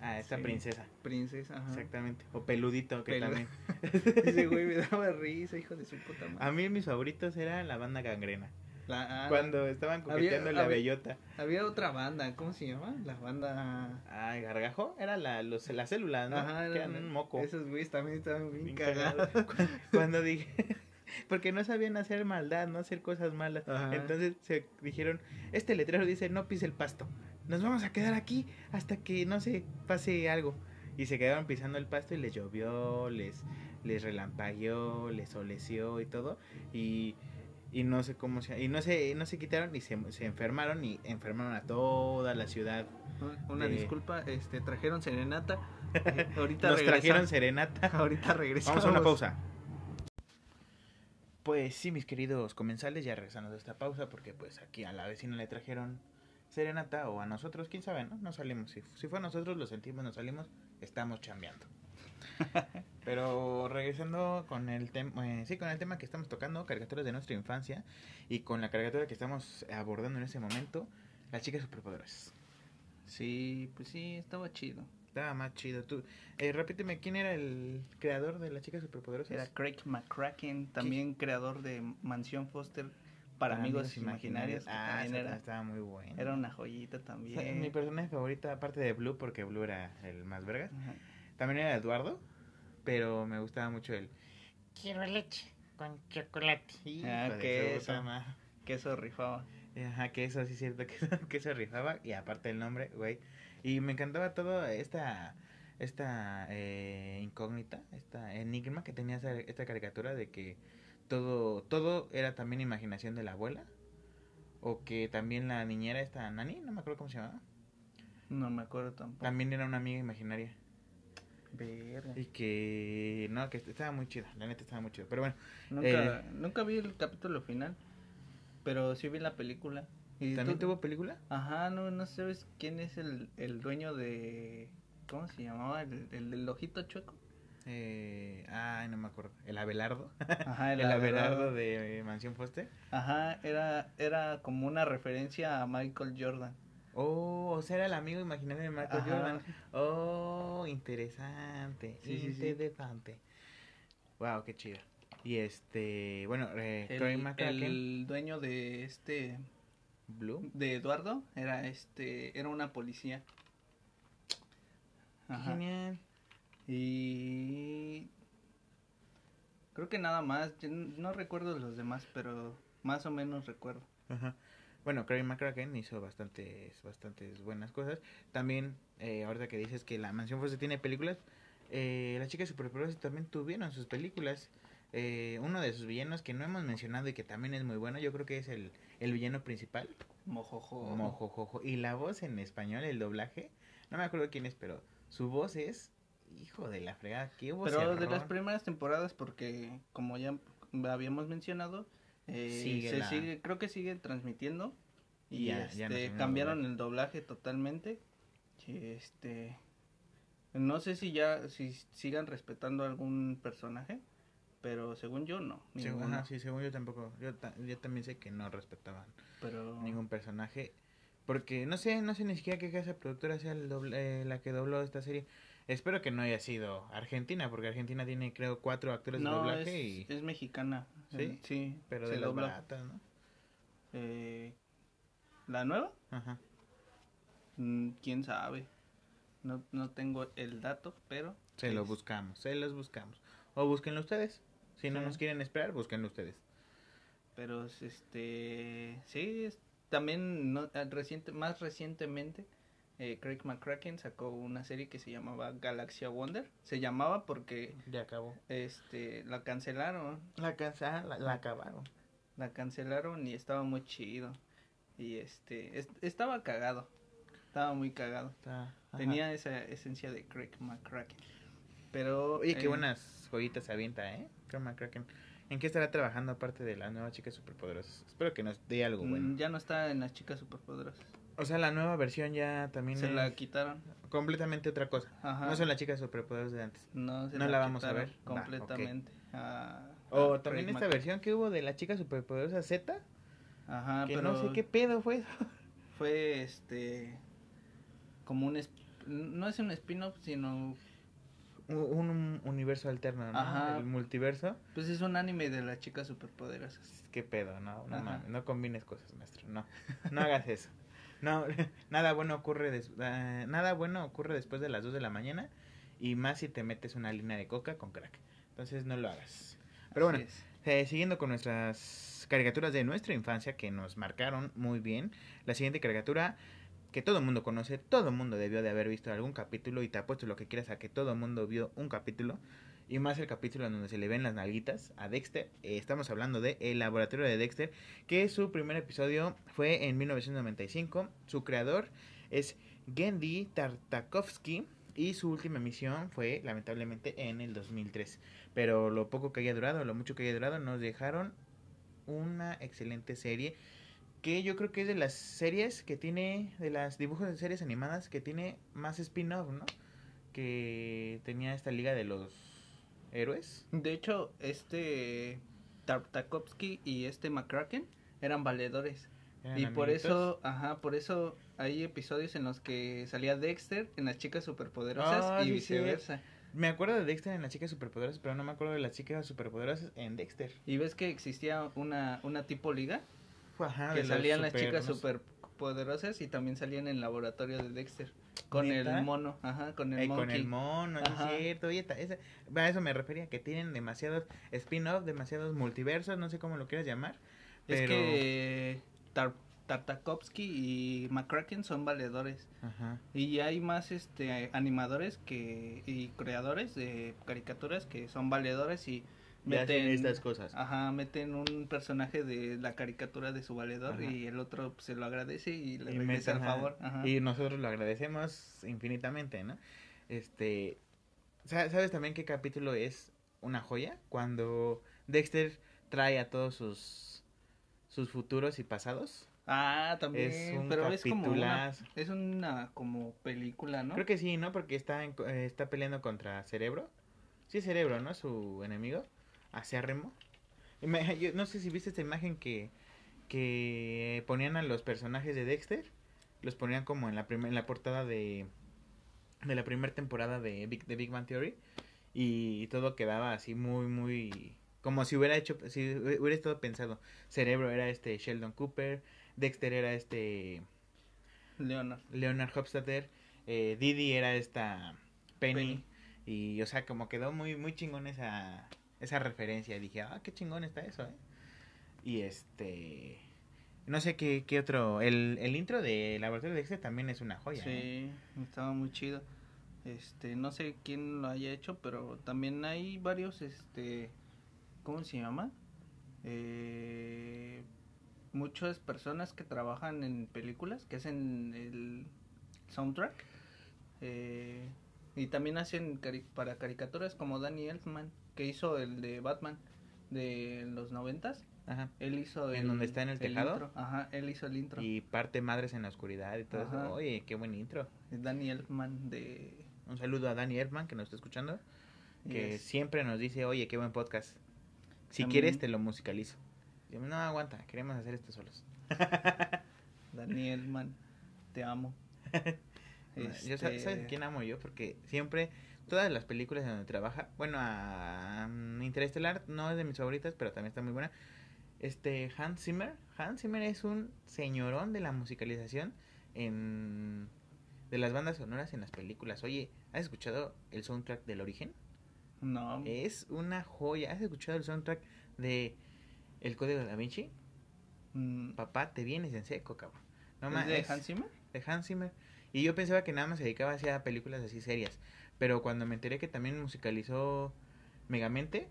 A esta Sí. princesa. Princesa, ajá. Exactamente. O peludito, que Pelu- también. Ese güey me daba risa, hijo de su puta madre. A mí mis favoritos era la banda gangrena. La- ah, Cuando estaban había- coqueteando la había- bellota. Había otra banda, ¿cómo se llama? La banda. Ay, gargajo. Era la, los, las células, ¿no? Ajá, que eran un moco. Esos güeyes también estaban bien, Bien cagados. cagados. Cu- Cuando dije. Porque no sabían hacer maldad, no hacer cosas malas. Ajá. Entonces se dijeron: Este letrero dice no pise el pasto. Nos vamos a quedar aquí hasta que no se pase algo. Y se quedaron pisando el pasto y les llovió, les, les relampagueó, les soleció y todo. Y, y no sé cómo se. Y no se, no se quitaron y se, se enfermaron y enfermaron a toda la ciudad. Una disculpa, este, trajeron serenata. Eh, ahorita Nos regresa- trajeron serenata. Ahorita regresamos. Vamos a una pausa. Pues sí, mis queridos comensales, ya regresando de esta pausa, porque pues aquí a la vecina le trajeron serenata o a nosotros, quién sabe, ¿no? No salimos. Si, si fue a nosotros, lo sentimos, no salimos, estamos chambeando. Pero regresando con el tema, sí, con el tema que estamos tocando, caricaturas de nuestra infancia, y con la caricatura que estamos abordando en ese momento, las chicas superpoderosas. Sí, pues sí, estaba chido. Estaba más chido. Tú, eh, repíteme, ¿quién era el creador de las chicas superpoderosas? Era Craig McCracken, también creador de Mansión Foster para, amigos, imaginarios. que Ah, también esa era, estaba muy buena. era una joyita O sea, también. Mi personaje favorito, aparte de Blue, porque Blue era el más verga, Ajá. También era Eduardo, pero me gustaba mucho el... Quiero leche con chocolate. Ah, que eso. madre. Que eso rifaba. Ajá, que eso sí es cierto, que eso, que eso rifaba, y aparte el nombre, güey. Y me encantaba todo esta esta eh, incógnita, esta enigma que tenía esa- esta caricatura de que todo todo era también imaginación de la abuela o que también la niñera esta Nani, no me acuerdo cómo se llamaba, No me acuerdo tampoco. también era una amiga imaginaria Verga. y que no, que estaba muy chido, la neta estaba muy chido, pero bueno, Nunca, nunca vi el capítulo final, pero sí vi la película. ¿Y también tú- tuvo película. Ajá, no, no sabes quién es el, el dueño de... ¿Cómo se llamaba? El, el del ojito chueco. Eh, ay, no me acuerdo. El Abelardo. Ajá, El, Abelardo de eh, Mansión Foster. Ajá, era, era como una referencia a Michael Jordan. Oh, o sea, era el amigo imaginario de Michael Ajá. Jordan. Oh, interesante. Sí, sí, sí. interesante. Wow, qué chido. Y este, bueno, eh, El, McCracken, el dueño de este Blue. de Eduardo era este era una policía. Ajá. Genial. Y creo que nada más, no recuerdo los demás, pero más o menos recuerdo. Ajá. Bueno, Craig McCracken hizo bastantes, bastantes buenas cosas. También, eh, ahorita que dices que la Mansión Foster tiene películas, eh, las chicas superpoderosas también tuvieron sus películas. Eh, uno de sus villanos que no hemos mencionado y que también es muy bueno, yo creo que es el, el villano principal, Mojojo. Mojojojo. Y la voz en español, el doblaje, no me acuerdo quién es, pero su voz es, hijo de la fregada, qué voz. Pero de las primeras temporadas, porque como ya habíamos mencionado, eh, Sigue se la- sigue, creo que sigue transmitiendo y Ya- ya no este, cambiaron el doblaje totalmente. Este, no sé si ya si sigan respetando algún personaje, pero según yo no. Ajá, sí, según yo tampoco. Yo, ta- yo también sé que no respetaban Pero ningún personaje. Porque no sé, no sé ni siquiera qué casa productora sea el doble- eh, la que dobló esta serie. Espero que no haya sido Argentina, porque Argentina tiene creo cuatro actores de doblaje es, y... es mexicana. ¿Sí? Sí, Pero se de las baratas, ¿no? Eh, ¿La nueva? Ajá. Mm, ¿Quién sabe? No, no tengo el dato, pero... Se lo es- buscamos, se los buscamos. O búsquenlo ustedes. Si no Sí. nos quieren esperar, búsquenlo ustedes. Pero es, este... Sí, también no, eh, reciente, más recientemente eh, Craig McCracken sacó una serie que se llamaba Galaxia Wonder. Se llamaba porque Ya acabó. este la cancelaron. La casa, la, la acabaron. La cancelaron y estaba muy chido. Y este... es- estaba cagado. Estaba muy cagado. Está- ajá. Tenía esa esencia de Craig McCracken. Pero... Oye, qué eh, buenas joyitas se avienta, ¿eh? Craig McCracken. ¿En qué estará trabajando aparte de las nuevas chicas superpoderosas? Espero que nos dé algo mm, bueno. Ya no está en las chicas superpoderosas. O sea, la nueva versión ya también Se es la quitaron. completamente otra cosa. Ajá. No son las chicas superpoderosas de antes. No, se No la vamos a ver. Completamente. a- O a también esta versión que hubo de la chica superpoderosa Z, Ajá, que pero no sé qué pedo fue eso. fue este. Como un. es- No es un spin-off, sino. Un, un universo alterno, ¿no? Ajá. El multiverso. Pues es un anime de las chicas superpoderosas. ¿Qué pedo? No, no mames, no combines cosas, maestro. No, no hagas eso. No, nada bueno ocurre des- eh, nada bueno ocurre después de las 2 de la mañana y más si te metes una línea de coca con crack. Entonces no lo hagas. Pero Así bueno, eh, siguiendo con nuestras caricaturas de nuestra infancia que nos marcaron muy bien, la siguiente caricatura que todo el mundo conoce, todo el mundo debió de haber visto algún capítulo y te apuesto lo que quieras a que todo el mundo vio un capítulo y más el capítulo en donde se le ven las nalguitas a Dexter. Eh, estamos hablando de El Laboratorio de Dexter, que su primer episodio fue en 1995. Su creador es Gendy Tartakovsky y su última emisión fue lamentablemente en el 2003. Pero lo poco que haya durado, lo mucho que haya durado, nos dejaron una excelente serie que yo creo que es de las series que tiene, de las dibujos de series animadas que tiene más spin-off, ¿no? Que tenía esta liga de los héroes. De hecho, este. Tartakovsky y este McCracken eran valedores. Eran Y por eso, ajá, por eso hay episodios en los que salía Dexter en las chicas superpoderosas Ah, y sí, viceversa. Me acuerdo de Dexter en las chicas superpoderosas, pero no me acuerdo de las chicas superpoderosas en Dexter. Y ves que existía una, una tipo liga Ajá, que salían las super- chicas no sé. superpoderosas y también salían en el laboratorio de Dexter con ¿Neta? el mono, ajá, con el Eh, con el mono, ¿no Ajá. es cierto? Oye, a eso me refería, que tienen demasiados spin-off, demasiados multiversos, no sé cómo lo quieras llamar. Es que Tar- Tartakovsky y McCracken son valedores Ajá. y hay más este animadores que y creadores de caricaturas que son valedores y meten estas cosas. Ajá, meten un personaje de la caricatura de su valedor Ajá. y el otro pues, se lo agradece y le Y regresa el meten, favor. Ajá. Y nosotros lo agradecemos infinitamente, ¿no? Este, sa- ¿sabes también qué capítulo es una joya? Cuando Dexter trae a todos sus sus futuros y pasados. Ah, también, Es un pero es como una, es una como película, ¿no? Creo que sí, ¿no? Porque está en eh, está peleando contra Cerebro. Sí, Cerebro, ¿no? Su enemigo. Acérrimo. Me- yo no sé si viste esta imagen que que ponían a los personajes de Dexter, los ponían como en la primer, en la portada de de la primera temporada de Big, de Big Bang Theory y todo quedaba así muy muy como si hubiera hecho si hubiera estado pensado. Cerebro era este Sheldon Cooper, Dexter era este Leonard. Leonard Hofstadter, eh, Didi era esta Penny, Penny. y o sea, como quedó muy muy chingón esa esa referencia, y dije, "Ah, qué chingón está eso", ¿eh? Y este no sé qué, qué otro el, el intro de Laboratorio de Dexter también es una joya. ¿eh? Sí, estaba muy chido. Este, no sé quién lo haya hecho, pero también hay varios, este, ¿cómo se llama? Eh, muchas personas que trabajan en películas, que hacen el soundtrack. eh, y también hacen cari- para caricaturas como Danny Elfman, que hizo el de Batman de los noventas. Ajá. Él hizo ¿En el, donde está en el tejado? intro. Ajá, él hizo el intro. Y parte Madres en la Oscuridad y todo Ajá. eso. Oye, qué buen intro. Danny Elfman de... Un saludo a Danny Erdman que nos está escuchando, que Yes. siempre nos dice, "Oye, qué buen podcast." Si También- quieres, te lo musicalizo. Yo, no, aguanta, queremos hacer esto solos. Daniel, man, te amo. Yo, ¿sabes Este, sabes quién amo yo? Porque siempre, todas las películas en donde trabaja, bueno, a, mm, Interestelar no es de mis favoritas, pero también está muy buena. Este, Hans Zimmer, Hans Zimmer es un señorón de la musicalización en de las bandas sonoras en las películas. Oye, ¿has escuchado el soundtrack del origen? No, Es una joya. ¿Has escuchado el soundtrack de El Código da Vinci? mm, Papá, te vienes en seco, cabrón. No ¿es ma- de es Hans Zimmer? de Hans Zimmer. Y yo pensaba que nada más se dedicaba hacia películas así serias. Pero cuando me enteré que también musicalizó Megamente,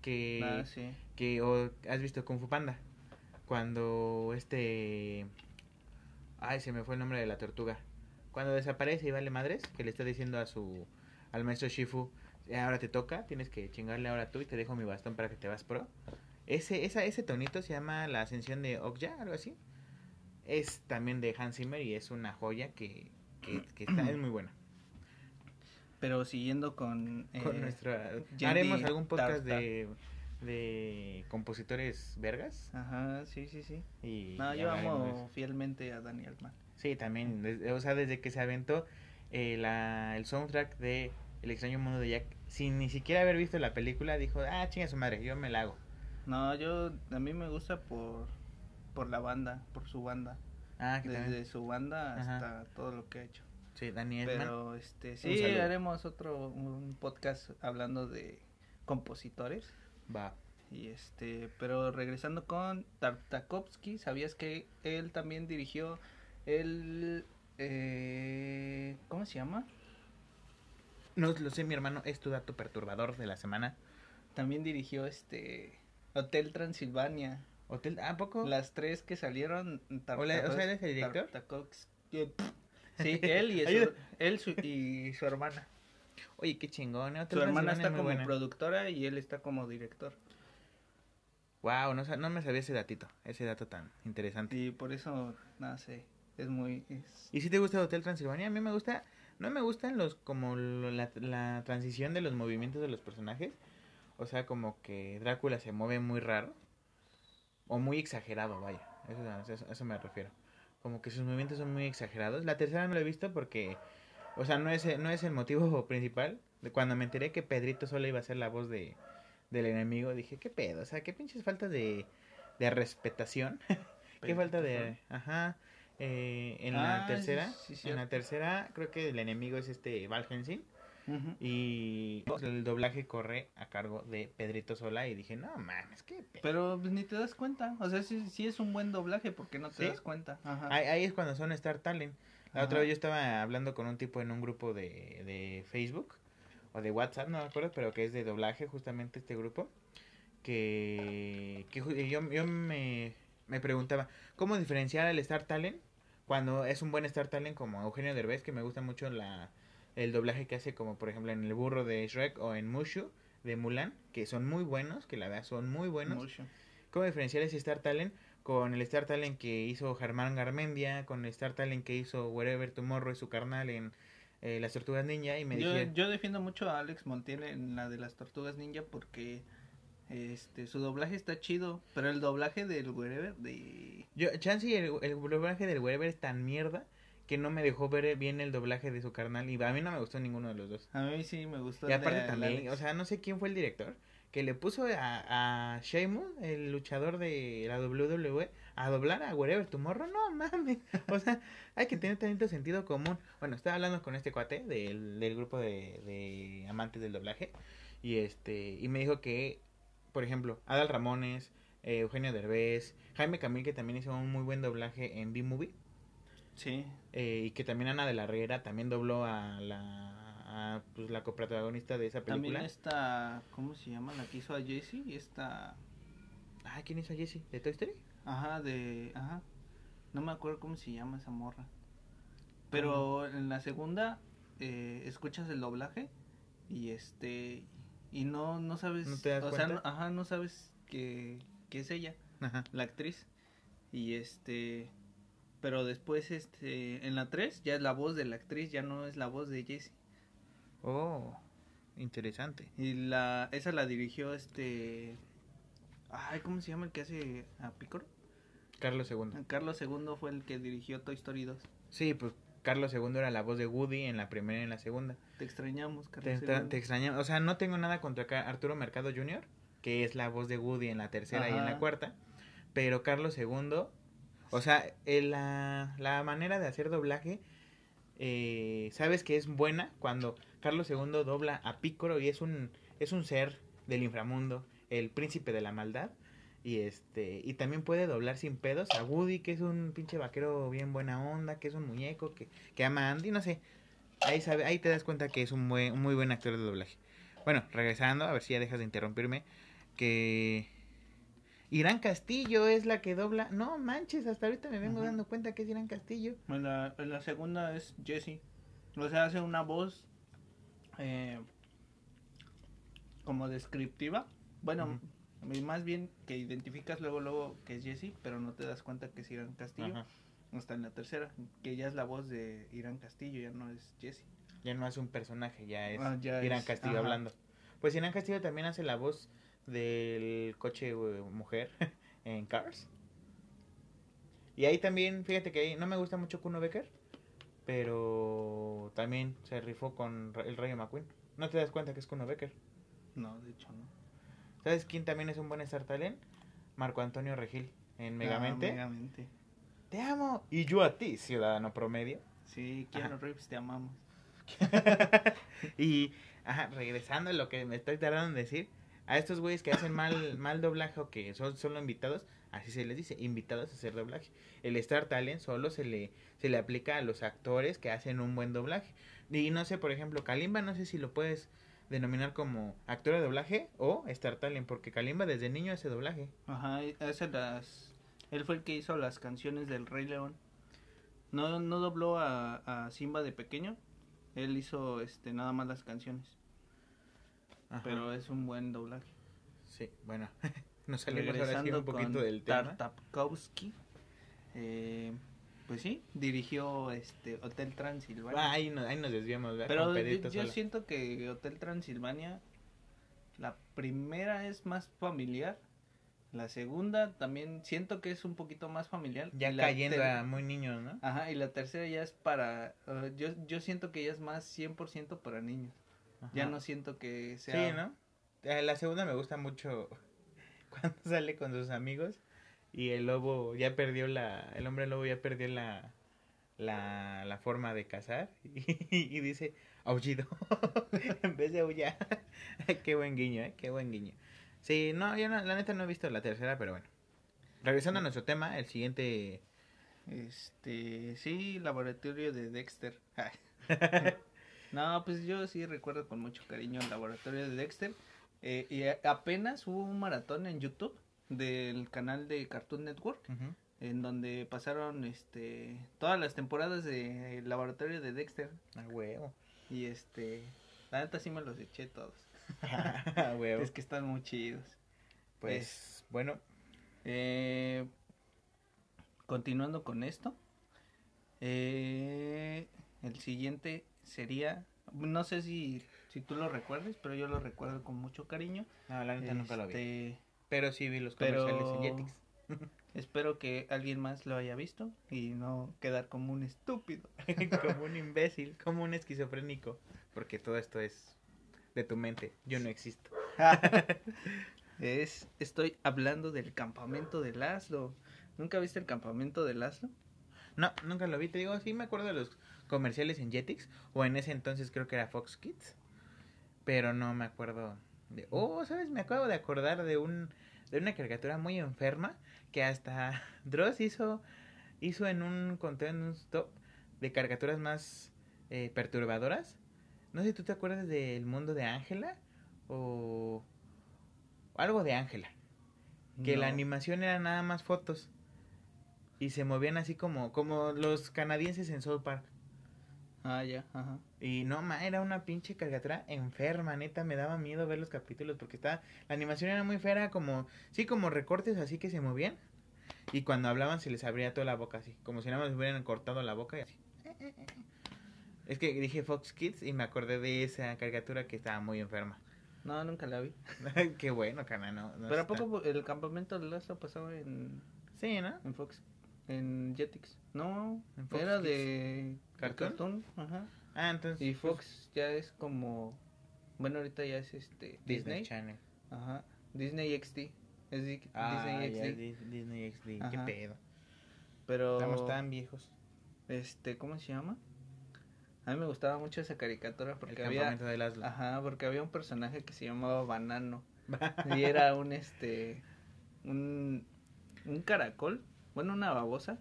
que, Ah, sí. que o, has visto Kung Fu Panda. Cuando este... Ay, se me fue el nombre de la tortuga. Cuando desaparece y vale madres, que le está diciendo a su al maestro Shifu, ahora te toca, tienes que chingarle ahora tú y te dejo mi bastón para que te vas pro. Ese, esa, ese tonito se llama La Ascensión de Okja, algo así. Es también de Hans Zimmer y es una joya que, que, que está, es muy buena. Pero siguiendo con... Con eh, nuestra, JD haremos algún podcast Tartar. de, de compositores vergas. Ajá, sí, sí, sí. Y No, yo amo fielmente a Daniel Man. Sí, también, desde- o sea, desde que se aventó eh, la, el soundtrack de El extraño mundo de Jack, sin ni siquiera haber visto la película, dijo, ah, chinga su madre, yo me la hago. No, yo... A mí me gusta por... Por la banda, por su banda. Ah, que Desde también. su banda Ajá. hasta todo lo que ha hecho. Sí, Daniel. Pero este sí haremos otro un podcast hablando de compositores Va. y este pero regresando con Tartakovsky sabías que él también dirigió el eh, ¿cómo se llama? No lo sé, mi hermano, es tu dato perturbador de la semana. También dirigió este Hotel Transilvania. Hotel, ¿a poco? Las tres que salieron Hola, o sea, ¿él es el director? Sí, él y, su, él su- y su hermana. Oye, qué chingón. ¿eh? Su hermana está como buena. productora y él está como director. Wow, no, no me sabía ese datito, ese dato tan interesante. Y por eso, nada sé, es muy... es- ¿Y si te gusta Hotel Transilvania? A mí me gusta, no me gustan los, como lo- la, la transición de los movimientos de los personajes. O sea, como que Drácula se mueve muy raro. O muy exagerado, vaya. Eso, eso, eso me refiero. Como que sus movimientos son muy exagerados. La tercera no la he visto porque, o sea, no es, no es el motivo principal. Cuando me enteré que Pedrito solo iba a ser la voz de, del enemigo, dije, ¿qué pedo? O sea, qué pinches falta de, de respetación. qué falta de... Ajá. Eh, en la Ah, tercera, sí, en la tercera creo que el enemigo es este Val Y el doblaje corre a cargo de Pedrito Sola y dije, no mames, qué pedo. Pero pues, ni te das cuenta, o sea, sí, sí es un buen doblaje porque no te ¿Sí? das cuenta. Ajá. Ahí, ahí es cuando son Star Talent. La otra vez yo estaba hablando con un tipo en un grupo de, de Facebook o de WhatsApp, no me acuerdo, pero que es de doblaje justamente este grupo. Que, que yo, yo me, me preguntaba, ¿cómo diferenciar al Star Talent cuando es un buen Star Talent como Eugenio Derbez, que me gusta mucho la, el doblaje que hace como por ejemplo en El Burro de Shrek o en Mushu de Mulan, que son muy buenos, que la verdad son muy buenos. Mucho. ¿Cómo diferenciar ese Star Talent con el Star Talent que hizo Germán Garmendia, con el Star Talent que hizo Wherever Tomorrow y su carnal en eh, Las Tortugas Ninja? Y me Yo, dije, yo defiendo mucho a Alex Montiel en la de las Tortugas Ninja porque este su doblaje está chido, pero el doblaje del Wherever de... yo, Chansey, el, el doblaje del Wherever es tan mierda que no me dejó ver bien el doblaje de su carnal y a mí no me gustó ninguno de los dos. A mí sí me gustó. Y de aparte también, o sea, no sé quién fue el director, que le puso a, a Sheamus, el luchador de la WWE, a doblar a Wherever Tomorrow, no mames. O sea, hay que tener tanto sentido común. Bueno, estaba hablando con este cuate del, del grupo de, de amantes del doblaje y este y me dijo que, por ejemplo, Adal Ramones, eh, Eugenio Derbez, Jaime Camil, que también hizo un muy buen doblaje en B-Movie. Sí. Eh, y que también Ana de la Riera también dobló a la a, pues, la coprotagonista de esa película. También esta, ¿cómo se llama? La que hizo a Jessie, esta, Ah, ¿quién hizo a Jessie? ¿De Toy Story? ajá, de, ajá, no me acuerdo cómo se llama esa morra. Pero en la segunda, eh, escuchas el doblaje y este, y no, no sabes, ¿No te das o sea, no- ajá, no sabes que, que es ella, Ajá. la actriz. Y este, pero después, este, en la 3 ya es la voz de la actriz, ya no es la voz de Jessie. Oh, interesante. Y la, esa la dirigió este Ay, ¿cómo se llama el que hace a Piccolo? Carlos II. Carlos II fue el que dirigió Toy Story 2. Sí, pues Carlos II era la voz de Woody en la primera y en la segunda. Te extrañamos, Carlos te, II. te extraña, o sea, no tengo nada contra Arturo Mercado Jr., que es la voz de Woody en la tercera y en la cuarta, pero Carlos II, o sea, el- la, la manera de hacer doblaje, eh, sabes que es buena cuando Carlos II dobla a Piccolo y es un, es un ser del inframundo, el príncipe de la maldad. Y este, y también puede doblar sin pedos a Woody, que es un pinche vaquero bien buena onda, que es un muñeco, que, que ama a Andy, no sé. Ahí, sabe, ahí te das cuenta que es un, buen, un muy buen actor de doblaje. Bueno, regresando, a ver si ya dejas de interrumpirme. Que Irán Castillo es la que dobla. No manches, hasta ahorita me vengo dando cuenta que es Irán Castillo. En la, en la segunda es Jesse. O sea, hace una voz eh, como descriptiva. Bueno, más bien que identificas luego luego que es Jesse, pero no te das cuenta que es Irán Castillo. Ajá. Hasta en la tercera, que ya es la voz de Irán Castillo, ya no es Jesse. Ya no es un personaje, ya es Ah, ya Irán es- Castillo hablando. Pues Irán Castillo también hace la voz del coche mujer en Cars. Y ahí también, fíjate que ahí no me gusta mucho Kuno Becker, pero también se rifó con el Rayo McQueen. ¿No te das cuenta que es Kuno Becker? No, de hecho no. ¿Sabes quién también es un buen Star Talent? Marco Antonio Regil en Megamente. Ah, Megamente. Te amo. Y yo a ti, ciudadano promedio. Sí, Keanu. Reeves, te amamos. y ajá, regresando a lo que me estoy tardando en decir, a estos güeyes que hacen mal, mal doblaje o que son solo invitados, así se les dice, invitados a hacer doblaje. El Star Talent solo se le, se le aplica a los actores que hacen un buen doblaje. Y no sé, por ejemplo, Kalimba, no sé si lo puedes denominar como actor de doblaje o Star Talent, porque Kalimba desde niño hace doblaje. Ajá, hace las... Él fue el que hizo las canciones del Rey León. No, no dobló a, a Simba de pequeño. Él hizo este nada más las canciones. Ajá. Pero es un buen doblaje. Sí, bueno, nos salimos ahora sí un poquito con del tema. Eh, pues sí, dirigió este Hotel Transilvania. Ah, ahí, nos, ahí nos desviamos, ¿verdad? Pero yo, siento que Hotel Transilvania, la primera es más familiar. La segunda también siento que es un poquito más familiar. Ya la cayendo a muy niños, ¿no? Ajá, y la tercera ya es para... uh, yo, yo siento que ya es más 100% para niños. Ya no siento que sea... Sí, ¿no? Eh, La segunda me gusta mucho cuando sale con sus amigos y el lobo ya perdió la, el hombre lobo ya perdió la, la, la forma de cazar y, y dice aullido en vez de aullar. Qué buen guiño, ¿eh? Qué buen guiño. Sí, no, yo no- la neta no he visto la tercera, pero bueno. Regresando a nuestro tema, el siguiente... Este, sí, laboratorio de Dexter. No, pues yo sí recuerdo con mucho cariño el laboratorio de Dexter. Eh, y apenas hubo un maratón en YouTube del canal de Cartoon Network en donde pasaron este todas las temporadas de El laboratorio de Dexter A huevo. y este la neta sí me los eché todos. A huevo. Es que están muy chidos. Pues, bueno, Eh, continuando con esto, eh, el siguiente sería, no sé si, si tú lo recuerdes, pero yo lo recuerdo con mucho cariño. no, la neta nunca lo vi. Este, Pero sí vi los pero- comerciales en Jetix. espero que alguien más lo haya visto y no quedar como un estúpido. como un imbécil, como un esquizofrénico. Porque todo esto es de tu mente. Yo no existo. es, estoy hablando del campamento de Laszlo. ¿Nunca viste el campamento de Laszlo? No, nunca lo vi. Te digo, sí me acuerdo de los comerciales en Jetix. O en ese entonces creo que era Fox Kids. Pero no me acuerdo de... Oh, ¿sabes? Me acabo de acordar de un de una caricatura muy enferma que hasta Dross hizo hizo en un conteo en un stop de caricaturas más eh, perturbadoras. No sé si tú te acuerdas del mundo de Ángela o algo de Ángela. que la animación era nada más fotos y se movían así como como los canadienses en South Park Ah, ya, ajá. y no ma era una pinche caricatura enferma neta me daba miedo ver los capítulos porque estaba la animación era muy fea como sí como recortes así que se movían y cuando hablaban se les abría toda la boca así como si nada más hubieran cortado la boca y así es que dije Fox Kids y me acordé de esa caricatura que estaba muy enferma No, nunca la vi. Qué bueno, no. no Pero ¿a poco el campamento de Lázaro pasaba en, Sí, ¿no? en Fox? En Jetix. No, ¿En Fox era Kids? de ¿Cartoon? Ajá. Ah, entonces. Y pues, Fox ya es como. Bueno, ahorita ya es este. Disney Disney. Channel. Ajá. Disney XD. Es di- Ah, Disney ya, XD. Dis- Disney XD. Qué pedo. Pero. Estamos tan viejos. Este, ¿cómo se llama? A mí me gustaba mucho esa caricatura El porque había. Ajá, porque había un personaje que se llamaba Banano. Y era un este. Un. Un caracol. Bueno, una babosa.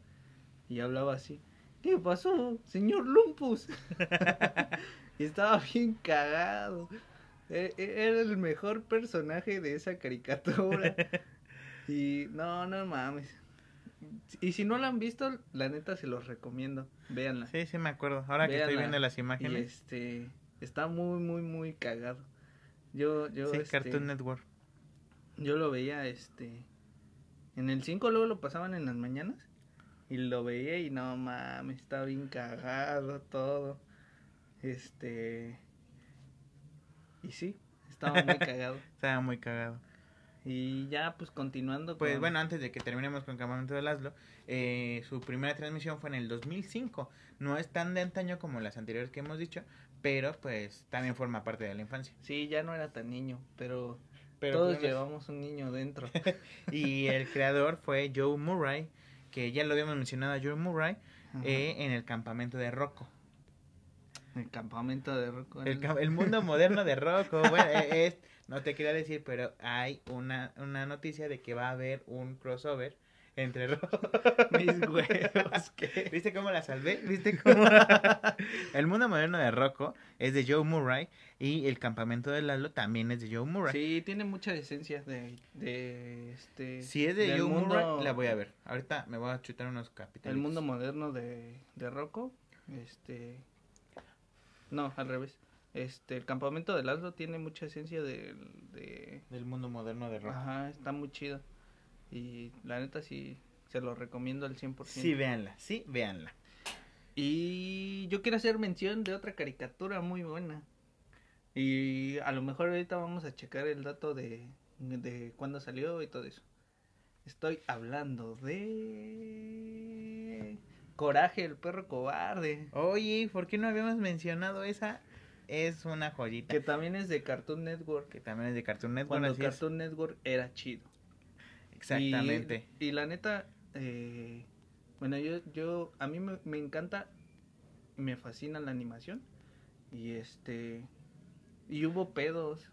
Y hablaba así. ¿Qué pasó, señor Lumpus? y estaba bien cagado. E- e- Era el mejor personaje de esa caricatura. Y no, no mames. Y si no la han visto, la neta se los recomiendo. Véanla. Sí, sí, me acuerdo. Ahora que estoy viendo las Y imágenes. este. Está muy, muy, muy cagado. Yo, yo, sí, este, Cartoon Network. yo lo veía, este. En el 5 luego lo pasaban en las mañanas. Y lo veía y no mames, está bien cagado todo. Este. Y sí, estaba muy cagado. Estaba muy cagado. Y ya, pues continuando Pues con- bueno, antes de que terminemos con Campamento de Laszlo, eh, su primera transmisión fue en el 2005. No es tan de antaño como las anteriores que hemos dicho, pero pues también forma parte de la infancia. Sí, ya no era tan niño, pero, Pero todos llevamos un niño dentro. Y el creador fue Joe Murray, que ya lo habíamos mencionado a Joe Murray, eh, en el campamento de Rocco. el campamento de Rocco. El, mundo moderno de Rocco. Bueno, eh, es, no te quería decir, pero hay una, una noticia de que va a haber un crossover entre Rocco. Mis huevos, ¿qué? ¿Viste cómo la salvé? ¿Viste cómo? el mundo moderno de Rocco es de Joe Murray y el campamento de Lalo también es de Joe Murray. Sí, tiene mucha esencia de, de este... Si es de Joe mundo- Murray, la voy a ver. Ahorita me voy a chutar unos capítulos. El mundo moderno de, de Rocco, este... No, al revés. Este, el campamento de Laszlo tiene mucha esencia de... de... Del mundo moderno de Rocco. Ajá, está muy chido. Y la neta sí, se lo recomiendo al 100%. Sí, véanla, sí, véanla. Y yo quiero hacer mención de otra caricatura muy buena. Y a lo mejor ahorita vamos a checar el dato de, de cuándo salió y todo eso. Estoy hablando de... Coraje, el perro cobarde. Oye, ¿por qué no habíamos mencionado esa? Es una joyita. Que también es de Cartoon Network. Que también es de Cartoon Network. Cuando. Cartoon Network era chido. Exactamente. Y, y la neta, eh, bueno, yo, yo, a mí me, me encanta, me fascina la animación. Y este, y hubo pedos.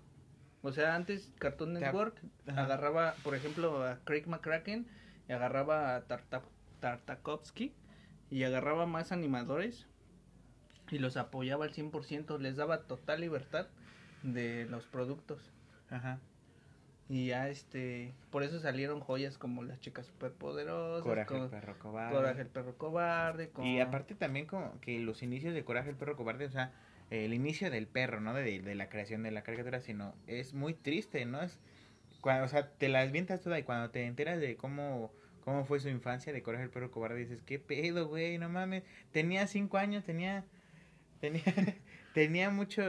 O sea, antes Cartoon Network Ajá. agarraba, por ejemplo, a Craig McCracken y agarraba a Tarta- Tartakovsky y agarraba más animadores y los apoyaba al 100%, les daba total libertad de los productos. Ajá. Y ya este, por eso salieron joyas como las chicas superpoderosas, Coraje el perro cobarde. Coraje el perro cobarde, con... Y aparte también como que los inicios de Coraje el perro cobarde, o sea, el inicio del perro, no de, de la creación de la caricatura, sino es muy triste, ¿no? Es cuando, o sea, te las vientas toda y cuando te enteras de cómo cómo fue su infancia de Coraje el perro cobarde dices, "¿Qué pedo, güey? No mames. Tenía cinco años, tenía tenía tenía mucho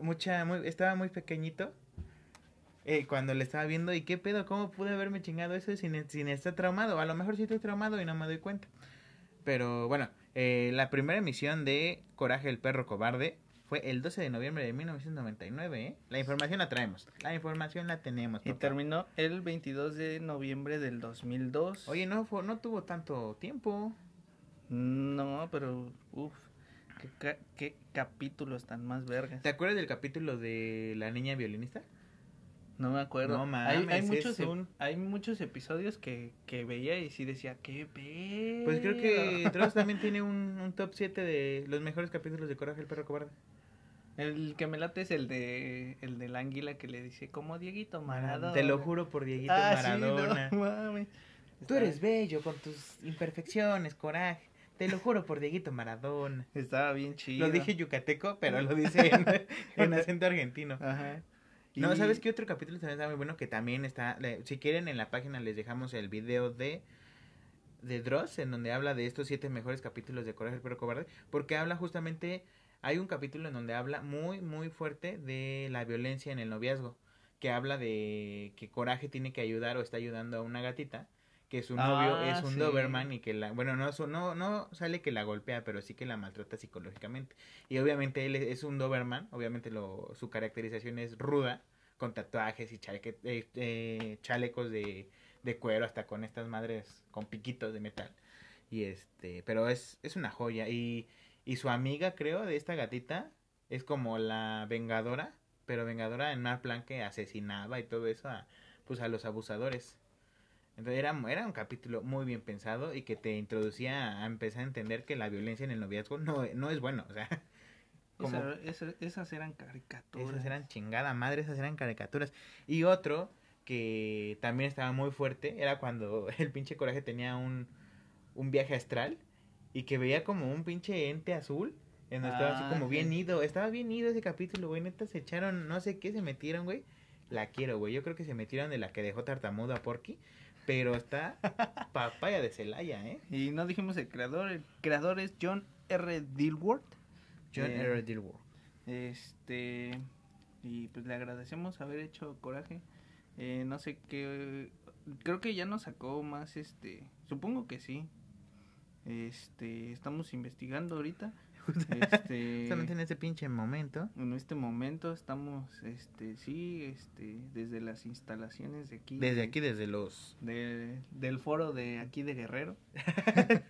mucha muy, estaba muy pequeñito. Eh, cuando le estaba viendo y qué pedo, cómo pude haberme chingado eso sin, sin estar traumado. A lo mejor sí estoy traumado y no me doy cuenta. Pero bueno, eh, la primera emisión de Coraje el perro cobarde fue el 12 de noviembre de 1999. ¿eh? La información la traemos, la información la tenemos. Y papá. terminó el 22 de noviembre del 2002. Oye, no, fue- no tuvo tanto tiempo. No, pero uff, qué, qué capítulos tan más vergas. ¿Te acuerdas del capítulo de la niña violinista? No me acuerdo. No hay, hay mames, muchos, un- hay muchos episodios que, que veía y sí decía, qué pedo. Pues creo que Dross también tiene un, un top 7 de los mejores capítulos de Coraje el perro cobarde. El que me late es el de el del águila que le dice, como Dieguito Maradona. Te lo juro por Dieguito Ah, sí, Maradona. no mames. Tú eres bello con tus imperfecciones, coraje. Te lo juro por Dieguito Maradona. Estaba bien chido. Lo dije yucateco, pero lo dice en, en acento argentino. Ajá. No, Y- ¿sabes qué otro capítulo también está muy bueno? Que también está, le- si quieren en la página les dejamos el video de de Dross, en donde habla de estos siete mejores capítulos de Coraje el perro cobarde, porque habla justamente, hay un capítulo en donde habla muy, muy fuerte de la violencia en el noviazgo, que habla de que Coraje tiene que ayudar o está ayudando a una gatita, que su novio Ah, es un sí. Doberman y que la, bueno, no, su- no, no sale que la golpea, pero sí que la maltrata psicológicamente. Y obviamente él es es un Doberman, obviamente lo, su caracterización es ruda, con tatuajes y chaleque- eh, eh, chalecos de, de cuero, hasta con estas madres con piquitos de metal. Y este, pero es, es una joya. Y, y su amiga, creo, de esta gatita, es como la vengadora, pero vengadora en mal plan que asesinaba y todo eso a, pues a los abusadores. Entonces era, era un capítulo muy bien pensado y que te introducía a empezar a entender que la violencia en el noviazgo no, no es bueno. O sea, como Esa- esa- esas eran caricaturas. esas eran chingada madre, esas eran caricaturas. Y otro que también estaba muy fuerte era cuando el pinche coraje tenía un, un viaje astral y que veía como un pinche ente azul. En donde estaba así Ah, como bien ido. Estaba bien ido ese capítulo, güey. Neta se echaron, no sé qué se metieron, güey. La quiero, güey. Yo creo que se metieron de la que dejó tartamudo a Porky. Pero está papaya de Celaya, ¿eh? Y no dijimos el creador. El creador es John R. Dilworth. John Eh, R. Dilworth. Este. Y pues le agradecemos haber hecho coraje. Eh, no sé qué. Creo que ya nos sacó más este. Supongo que sí. Este. Estamos investigando ahorita. Este. Justamente en ese pinche momento. En este momento estamos, este, sí, este, desde las instalaciones de aquí. Desde aquí, desde los de- del foro de aquí de Guerrero.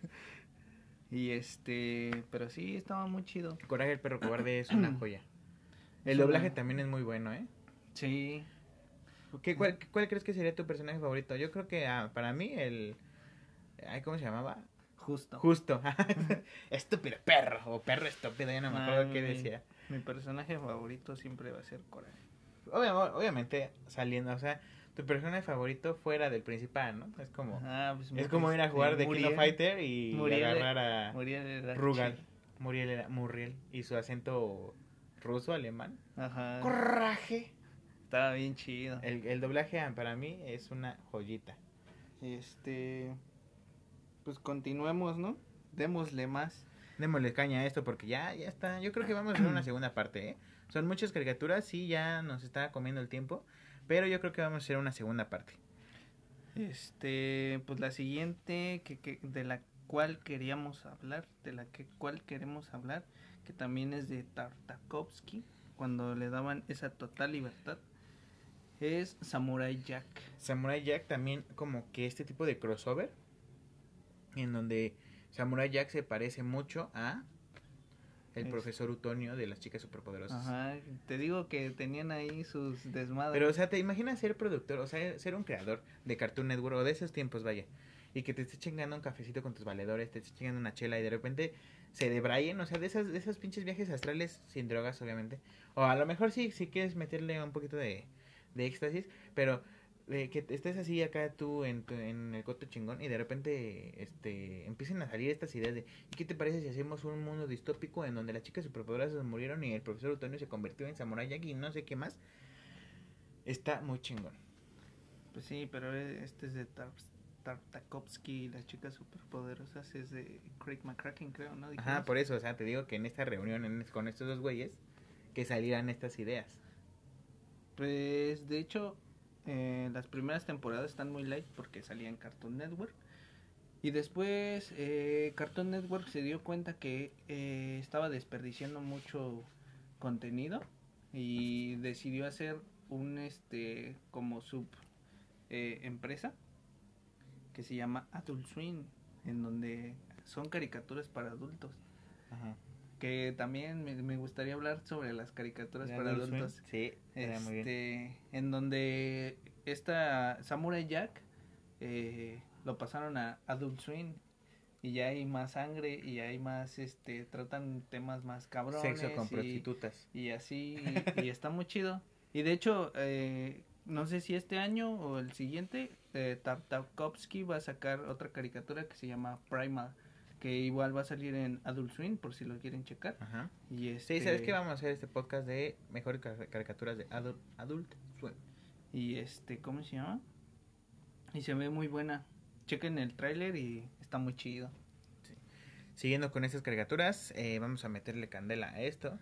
y este, pero sí, estaba muy chido. Coraje el perro cobarde es una joya. El doblaje una- también es muy bueno, ¿eh? Sí. ¿Qué, cuál, cuál crees que sería tu personaje favorito? Yo creo que ah, para mí el... Ay, ¿Cómo se llamaba? Justo. Justo. estúpido perro. O perro estúpido, ya no me acuerdo qué decía. Mi personaje favorito siempre va a ser Coraje. Obvia- obviamente saliendo, o sea, tu personaje favorito fuera del principal, ¿no? Es como... Ah, pues, es como ir a jugar de King of Fighter y Muriel- agarrar a Muriel era Rugal. Muriel era Muriel. Y su acento ruso, alemán. Ajá. Coraje. Estaba bien chido. El, el doblaje para mí es una joyita. Este, pues continuemos, ¿no? Démosle más. Démosle caña a esto porque ya, ya está. Yo creo que vamos a hacer una segunda parte, ¿eh? Son muchas caricaturas, sí, ya nos está comiendo el tiempo. Pero yo creo que vamos a hacer una segunda parte. Este, pues la siguiente que, que de la cual queríamos hablar, de la que cual queremos hablar, que también es de Tartakovsky, cuando le daban esa total libertad, es Samurai Jack. Samurai Jack también como que este tipo de crossover. En donde Samurai Jack se parece mucho a el Es- profesor Utonio de las chicas superpoderosas. Ajá, te digo que tenían ahí sus desmadres. Pero, o sea, te imaginas ser productor, o sea, ser un creador de Cartoon Network o de esos tiempos, vaya. Y que te estés chingando un cafecito con tus valedores, te estés chingando una chela y de repente se debrayen, o sea, de esas, de esos pinches viajes astrales sin drogas, obviamente. O a lo mejor sí, si quieres meterle un poquito de, de éxtasis, pero de que estés así acá tú en, en el coto chingón y de repente este empiecen a salir estas ideas de ¿y qué te parece si hacemos un mundo distópico en donde las chicas superpoderosas murieron y el profesor Utonio se convirtió en Samurai Jack y no sé qué más? Está muy chingón. Pues sí, pero este es de Tar- Tartakovsky y las chicas superpoderosas es de Craig McCracken, creo, ¿no? Ajá, Dijimos. por eso, o sea, te digo que en esta reunión en- con estos dos güeyes que salieran estas ideas. Pues de hecho, eh, las primeras temporadas están muy light porque salía en Cartoon Network. Y después eh, Cartoon Network se dio cuenta que eh, estaba desperdiciando mucho contenido y decidió hacer un este como sub eh, empresa que se llama Adult Swim en donde son caricaturas para adultos Ajá. Que también me, me gustaría hablar sobre las caricaturas para adultos Sí, era muy bien. este, en donde esta Samurai Jack eh, lo pasaron a Adult Swim y ya hay más sangre y hay más este tratan temas más cabrones Sexo con y, prostitutas. y así y, y está muy chido y de hecho eh, no sé si este año o el siguiente eh, Tartakovsky va a sacar otra caricatura que se llama Primal que igual va a salir en Adult Swim por si lo quieren checar Ajá. y Sí, ¿sabes este- qué? Vamos a hacer este podcast de mejores car- caricaturas de Adult, adult Swim. Y este, ¿cómo se llama? Y se ve muy buena. chequen el tráiler y está muy chido. Siguiendo con estas caricaturas, eh, vamos a meterle candela a esto.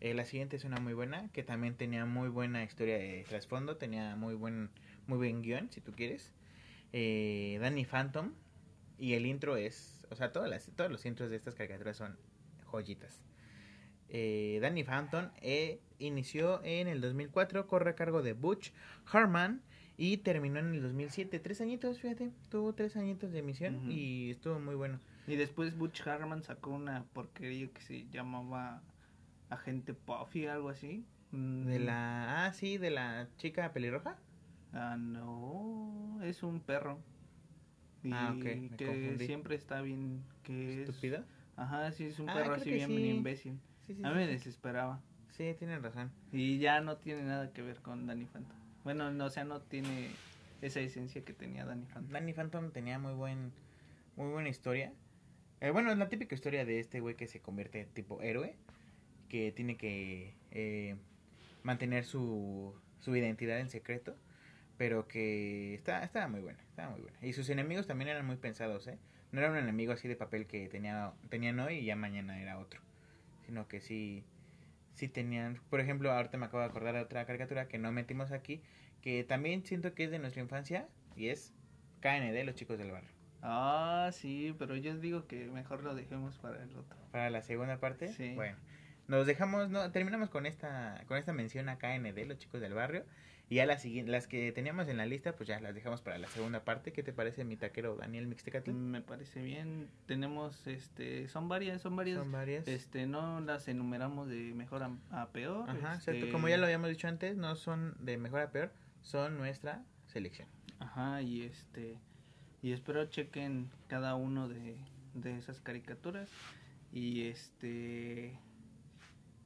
Eh, la siguiente es una muy buena, que también tenía muy buena historia de trasfondo, tenía muy buen, muy buen guion, si tú quieres. Eh, Danny Phantom, y el intro es, o sea, todas las, todos los intros de estas caricaturas son joyitas. Eh, Danny Phantom eh, inició en el 2004, corre a cargo de Butch Harman y terminó en el 2007. Tres añitos, fíjate, tuvo tres añitos de emisión y estuvo muy bueno. Y después Butch Harman sacó una porquería que se llamaba Agente Puffy, algo así. Mm, De la, ah, sí, de la chica pelirroja. Ah, no, es un perro. Y Ah, ok, me que confundí. siempre está bien, que es... Estúpido. Ajá, sí, es un Ah, perro así bien sí. imbécil. Sí, sí, A sí, mí me sí. desesperaba. Sí, tienen razón. Y ya no tiene nada que ver con Danny Phantom. Bueno, no, o sea, no tiene esa esencia que tenía Danny Phantom. Danny Phantom tenía muy buen muy buena historia. Eh, bueno, es la típica historia de este güey que se convierte en tipo héroe, que tiene que eh, mantener su, su identidad en secreto, pero que está, estaba muy buena, estaba muy buena. Y sus enemigos también eran muy pensados, ¿eh? No era un enemigo así de papel que tenía, tenían hoy y ya mañana era otro, sino que sí, sí tenían, por ejemplo, ahorita me acabo de acordar de otra caricatura que no metimos aquí, que también siento que es de nuestra infancia y es KND, los chicos del barrio. Ah, sí, pero yo digo que mejor lo dejemos para el otro. Para la segunda parte, Sí. bueno, nos dejamos, no, terminamos con esta, con esta mención a KND, los chicos del barrio, y ya las las que teníamos en la lista, pues ya las dejamos para la segunda parte. ¿Qué te parece, mi taquero Daniel Mixtecatl? Me parece bien. Tenemos, este, son varias, son varias. Son varias. Este, no las enumeramos de mejor a, a peor. Ajá, este, exacto. Como ya lo habíamos dicho antes, no son de mejor a peor, son nuestra selección. Ajá, y este, y espero chequen cada uno de, de esas caricaturas. Y este,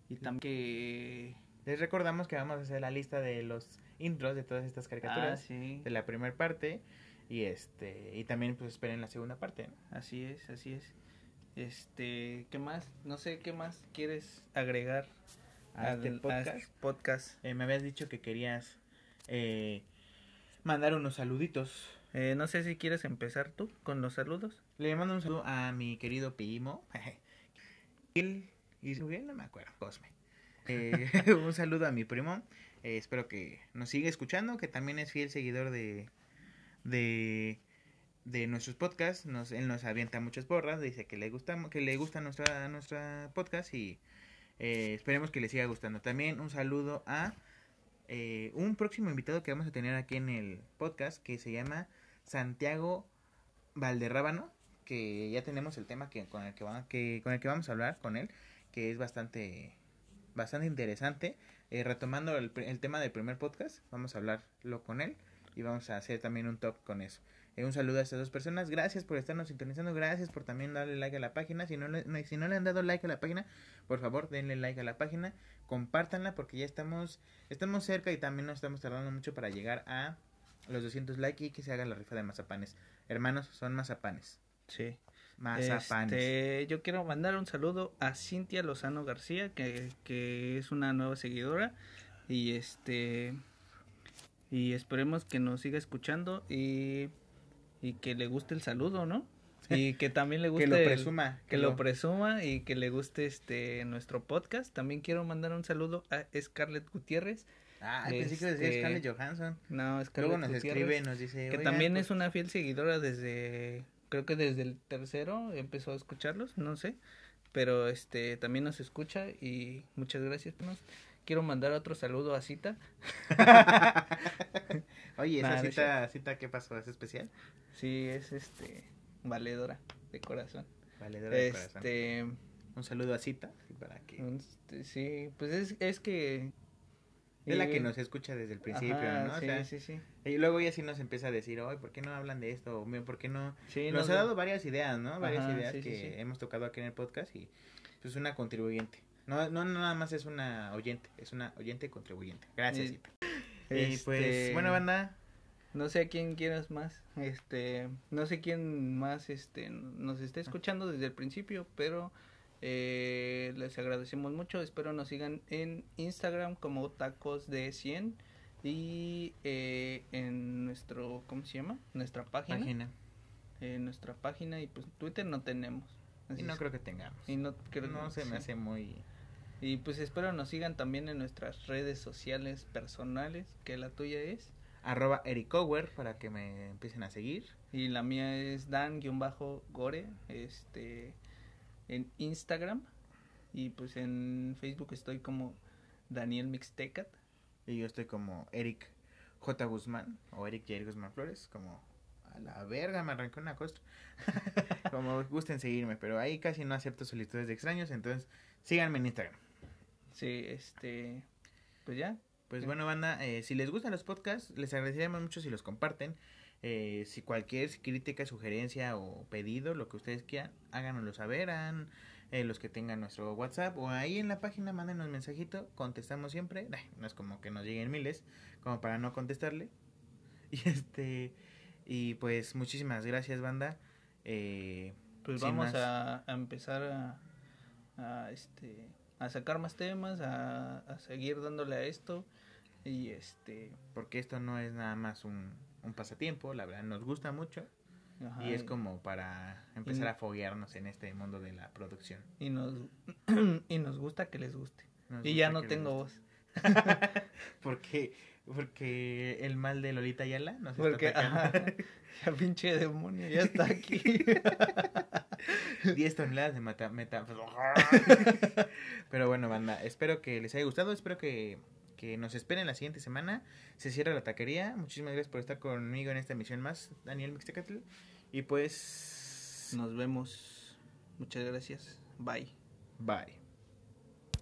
y también que, Les recordamos que vamos a hacer la lista de los intros de todas estas ah, caricaturas sí, de la primera parte y este y también pues esperen la segunda parte. ¿no? así es, así es. Este, ¿qué más? No sé, ¿qué más quieres agregar A este al- podcast. este podcast? Eh, me habías dicho que querías eh, mandar unos saluditos. Eh, no sé si quieres empezar tú con los saludos. Le mando un saludo a mi querido primo. Él y no me acuerdo, Cosme. Un saludo a mi primo. Eh, espero que nos siga escuchando, que también es fiel seguidor de de, de nuestros podcasts. Nos, él nos avienta muchas porras, dice que le gusta que le gusta nuestra nuestra podcast y eh, esperemos que le siga gustando. También un saludo a eh, un próximo invitado que vamos a tener aquí en el podcast que se llama Santiago Valderrábano, que ya tenemos el tema que con el que, que con el que vamos a hablar con él, que es bastante bastante interesante. Eh, retomando el, el tema del primer podcast, vamos a hablarlo con él y vamos a hacer también un top con eso. Eh, un saludo a estas dos personas. Gracias por estarnos sintonizando. Gracias por también darle like a la página. Si no, le, si no le han dado like a la página, por favor denle like a la página. Compártanla porque ya estamos, estamos cerca y también no estamos tardando mucho para llegar a los 200 likes y que se haga la rifa de mazapanes. Hermanos, son mazapanes. Sí. Mazapanes. Este, yo quiero mandar un saludo a Cintia Lozano García, que, que es una nueva seguidora. Y este. Y esperemos que nos siga escuchando y, y que le guste el saludo, ¿no? Y que también le guste. que lo el- presuma. que lo presuma y que le guste este nuestro podcast. También quiero mandar un saludo a Scarlett Gutiérrez. Ah, pensé que decía Este, Scarlett Johansson. No, Scarlett Luego nos Gutiérrez, escribe, nos dice. que "Oigan, también pues, es una fiel seguidora desde creo que desde el tercero empezó a escucharlos no sé pero este también nos escucha y muchas gracias quiero mandar otro saludo a Cita Oye, esa no cita, cita, ¿qué pasó? ¿Es especial? sí es este valedora de corazón Valedora de corazón. este Un saludo a Cita, para que... este, sí pues es, es que Es la que y- nos escucha desde el principio, Ajá, ¿no? O sí, sea, sí, sí. Y luego ella sí nos empieza a decir, oye, ¿por qué no hablan de esto? O, "Mira, ¿Por qué no...? Sí, nos nos- ha dado varias ideas, ¿no? Varias ideas sí, que sí. hemos tocado aquí en el podcast y pues una contribuyente. No, no nada más es una oyente, es una oyente contribuyente. Gracias, Sí. Cita. Y pues, Este, bueno, banda, No sé a quién quieras más, este, no sé quién más, este, nos está escuchando desde el principio, pero eh, les agradecemos mucho, espero nos sigan en Instagram como tacos de 100 y eh, en nuestro, ¿cómo se llama? Nuestra página, página. en nuestra página y pues Twitter no tenemos. Y no es. creo que tengamos. y no, creo no que- se me hace muy... Y pues espero nos sigan también en nuestras redes sociales personales, que la tuya es. Arroba Ericower para que me empiecen a seguir. Y la mía es Dan-Gore, este, en Instagram. Y pues en Facebook estoy como Daniel Mixtecat. Y yo estoy como Eric J. Guzmán o Eric Jair Guzmán Flores, como a la verga me arrancó una costra. como gusten seguirme, pero ahí casi no acepto solicitudes de extraños, entonces síganme en Instagram. Sí, este, pues ya. Pues Sí. bueno, banda, eh, si les gustan los podcasts, les agradeceríamos mucho si los comparten. Eh, si cualquier crítica, sugerencia o pedido, lo que ustedes quieran, háganoslo saber. Eh, los que tengan nuestro WhatsApp o ahí en la página, mándenos mensajito, contestamos siempre. Ay, no es como que nos lleguen miles, como para no contestarle. Y este, y pues muchísimas gracias, banda. Eh, Pues vamos a, a empezar a, a, este, a sacar más temas, a, a seguir dándole a esto. Y este, porque esto no es nada más un, un pasatiempo, la verdad nos gusta mucho. ajá, Y es como para empezar Y- a foguearnos en este mundo de la producción. y nos, y nos gusta que les guste. Nos Y ya no tengo voz. porque, porque el mal de Lolita Ayala nos Porque, está atacando. ajá, ya pinche demonio, ya está aquí. 10 toneladas de mata, meta. Pero bueno, banda, espero que les haya gustado. Espero que, que nos esperen la siguiente semana. Se cierra la taquería. Muchísimas gracias por estar conmigo en esta emisión más, Daniel Mixtecatl. Y pues. Nos vemos. Muchas gracias. Bye. Bye.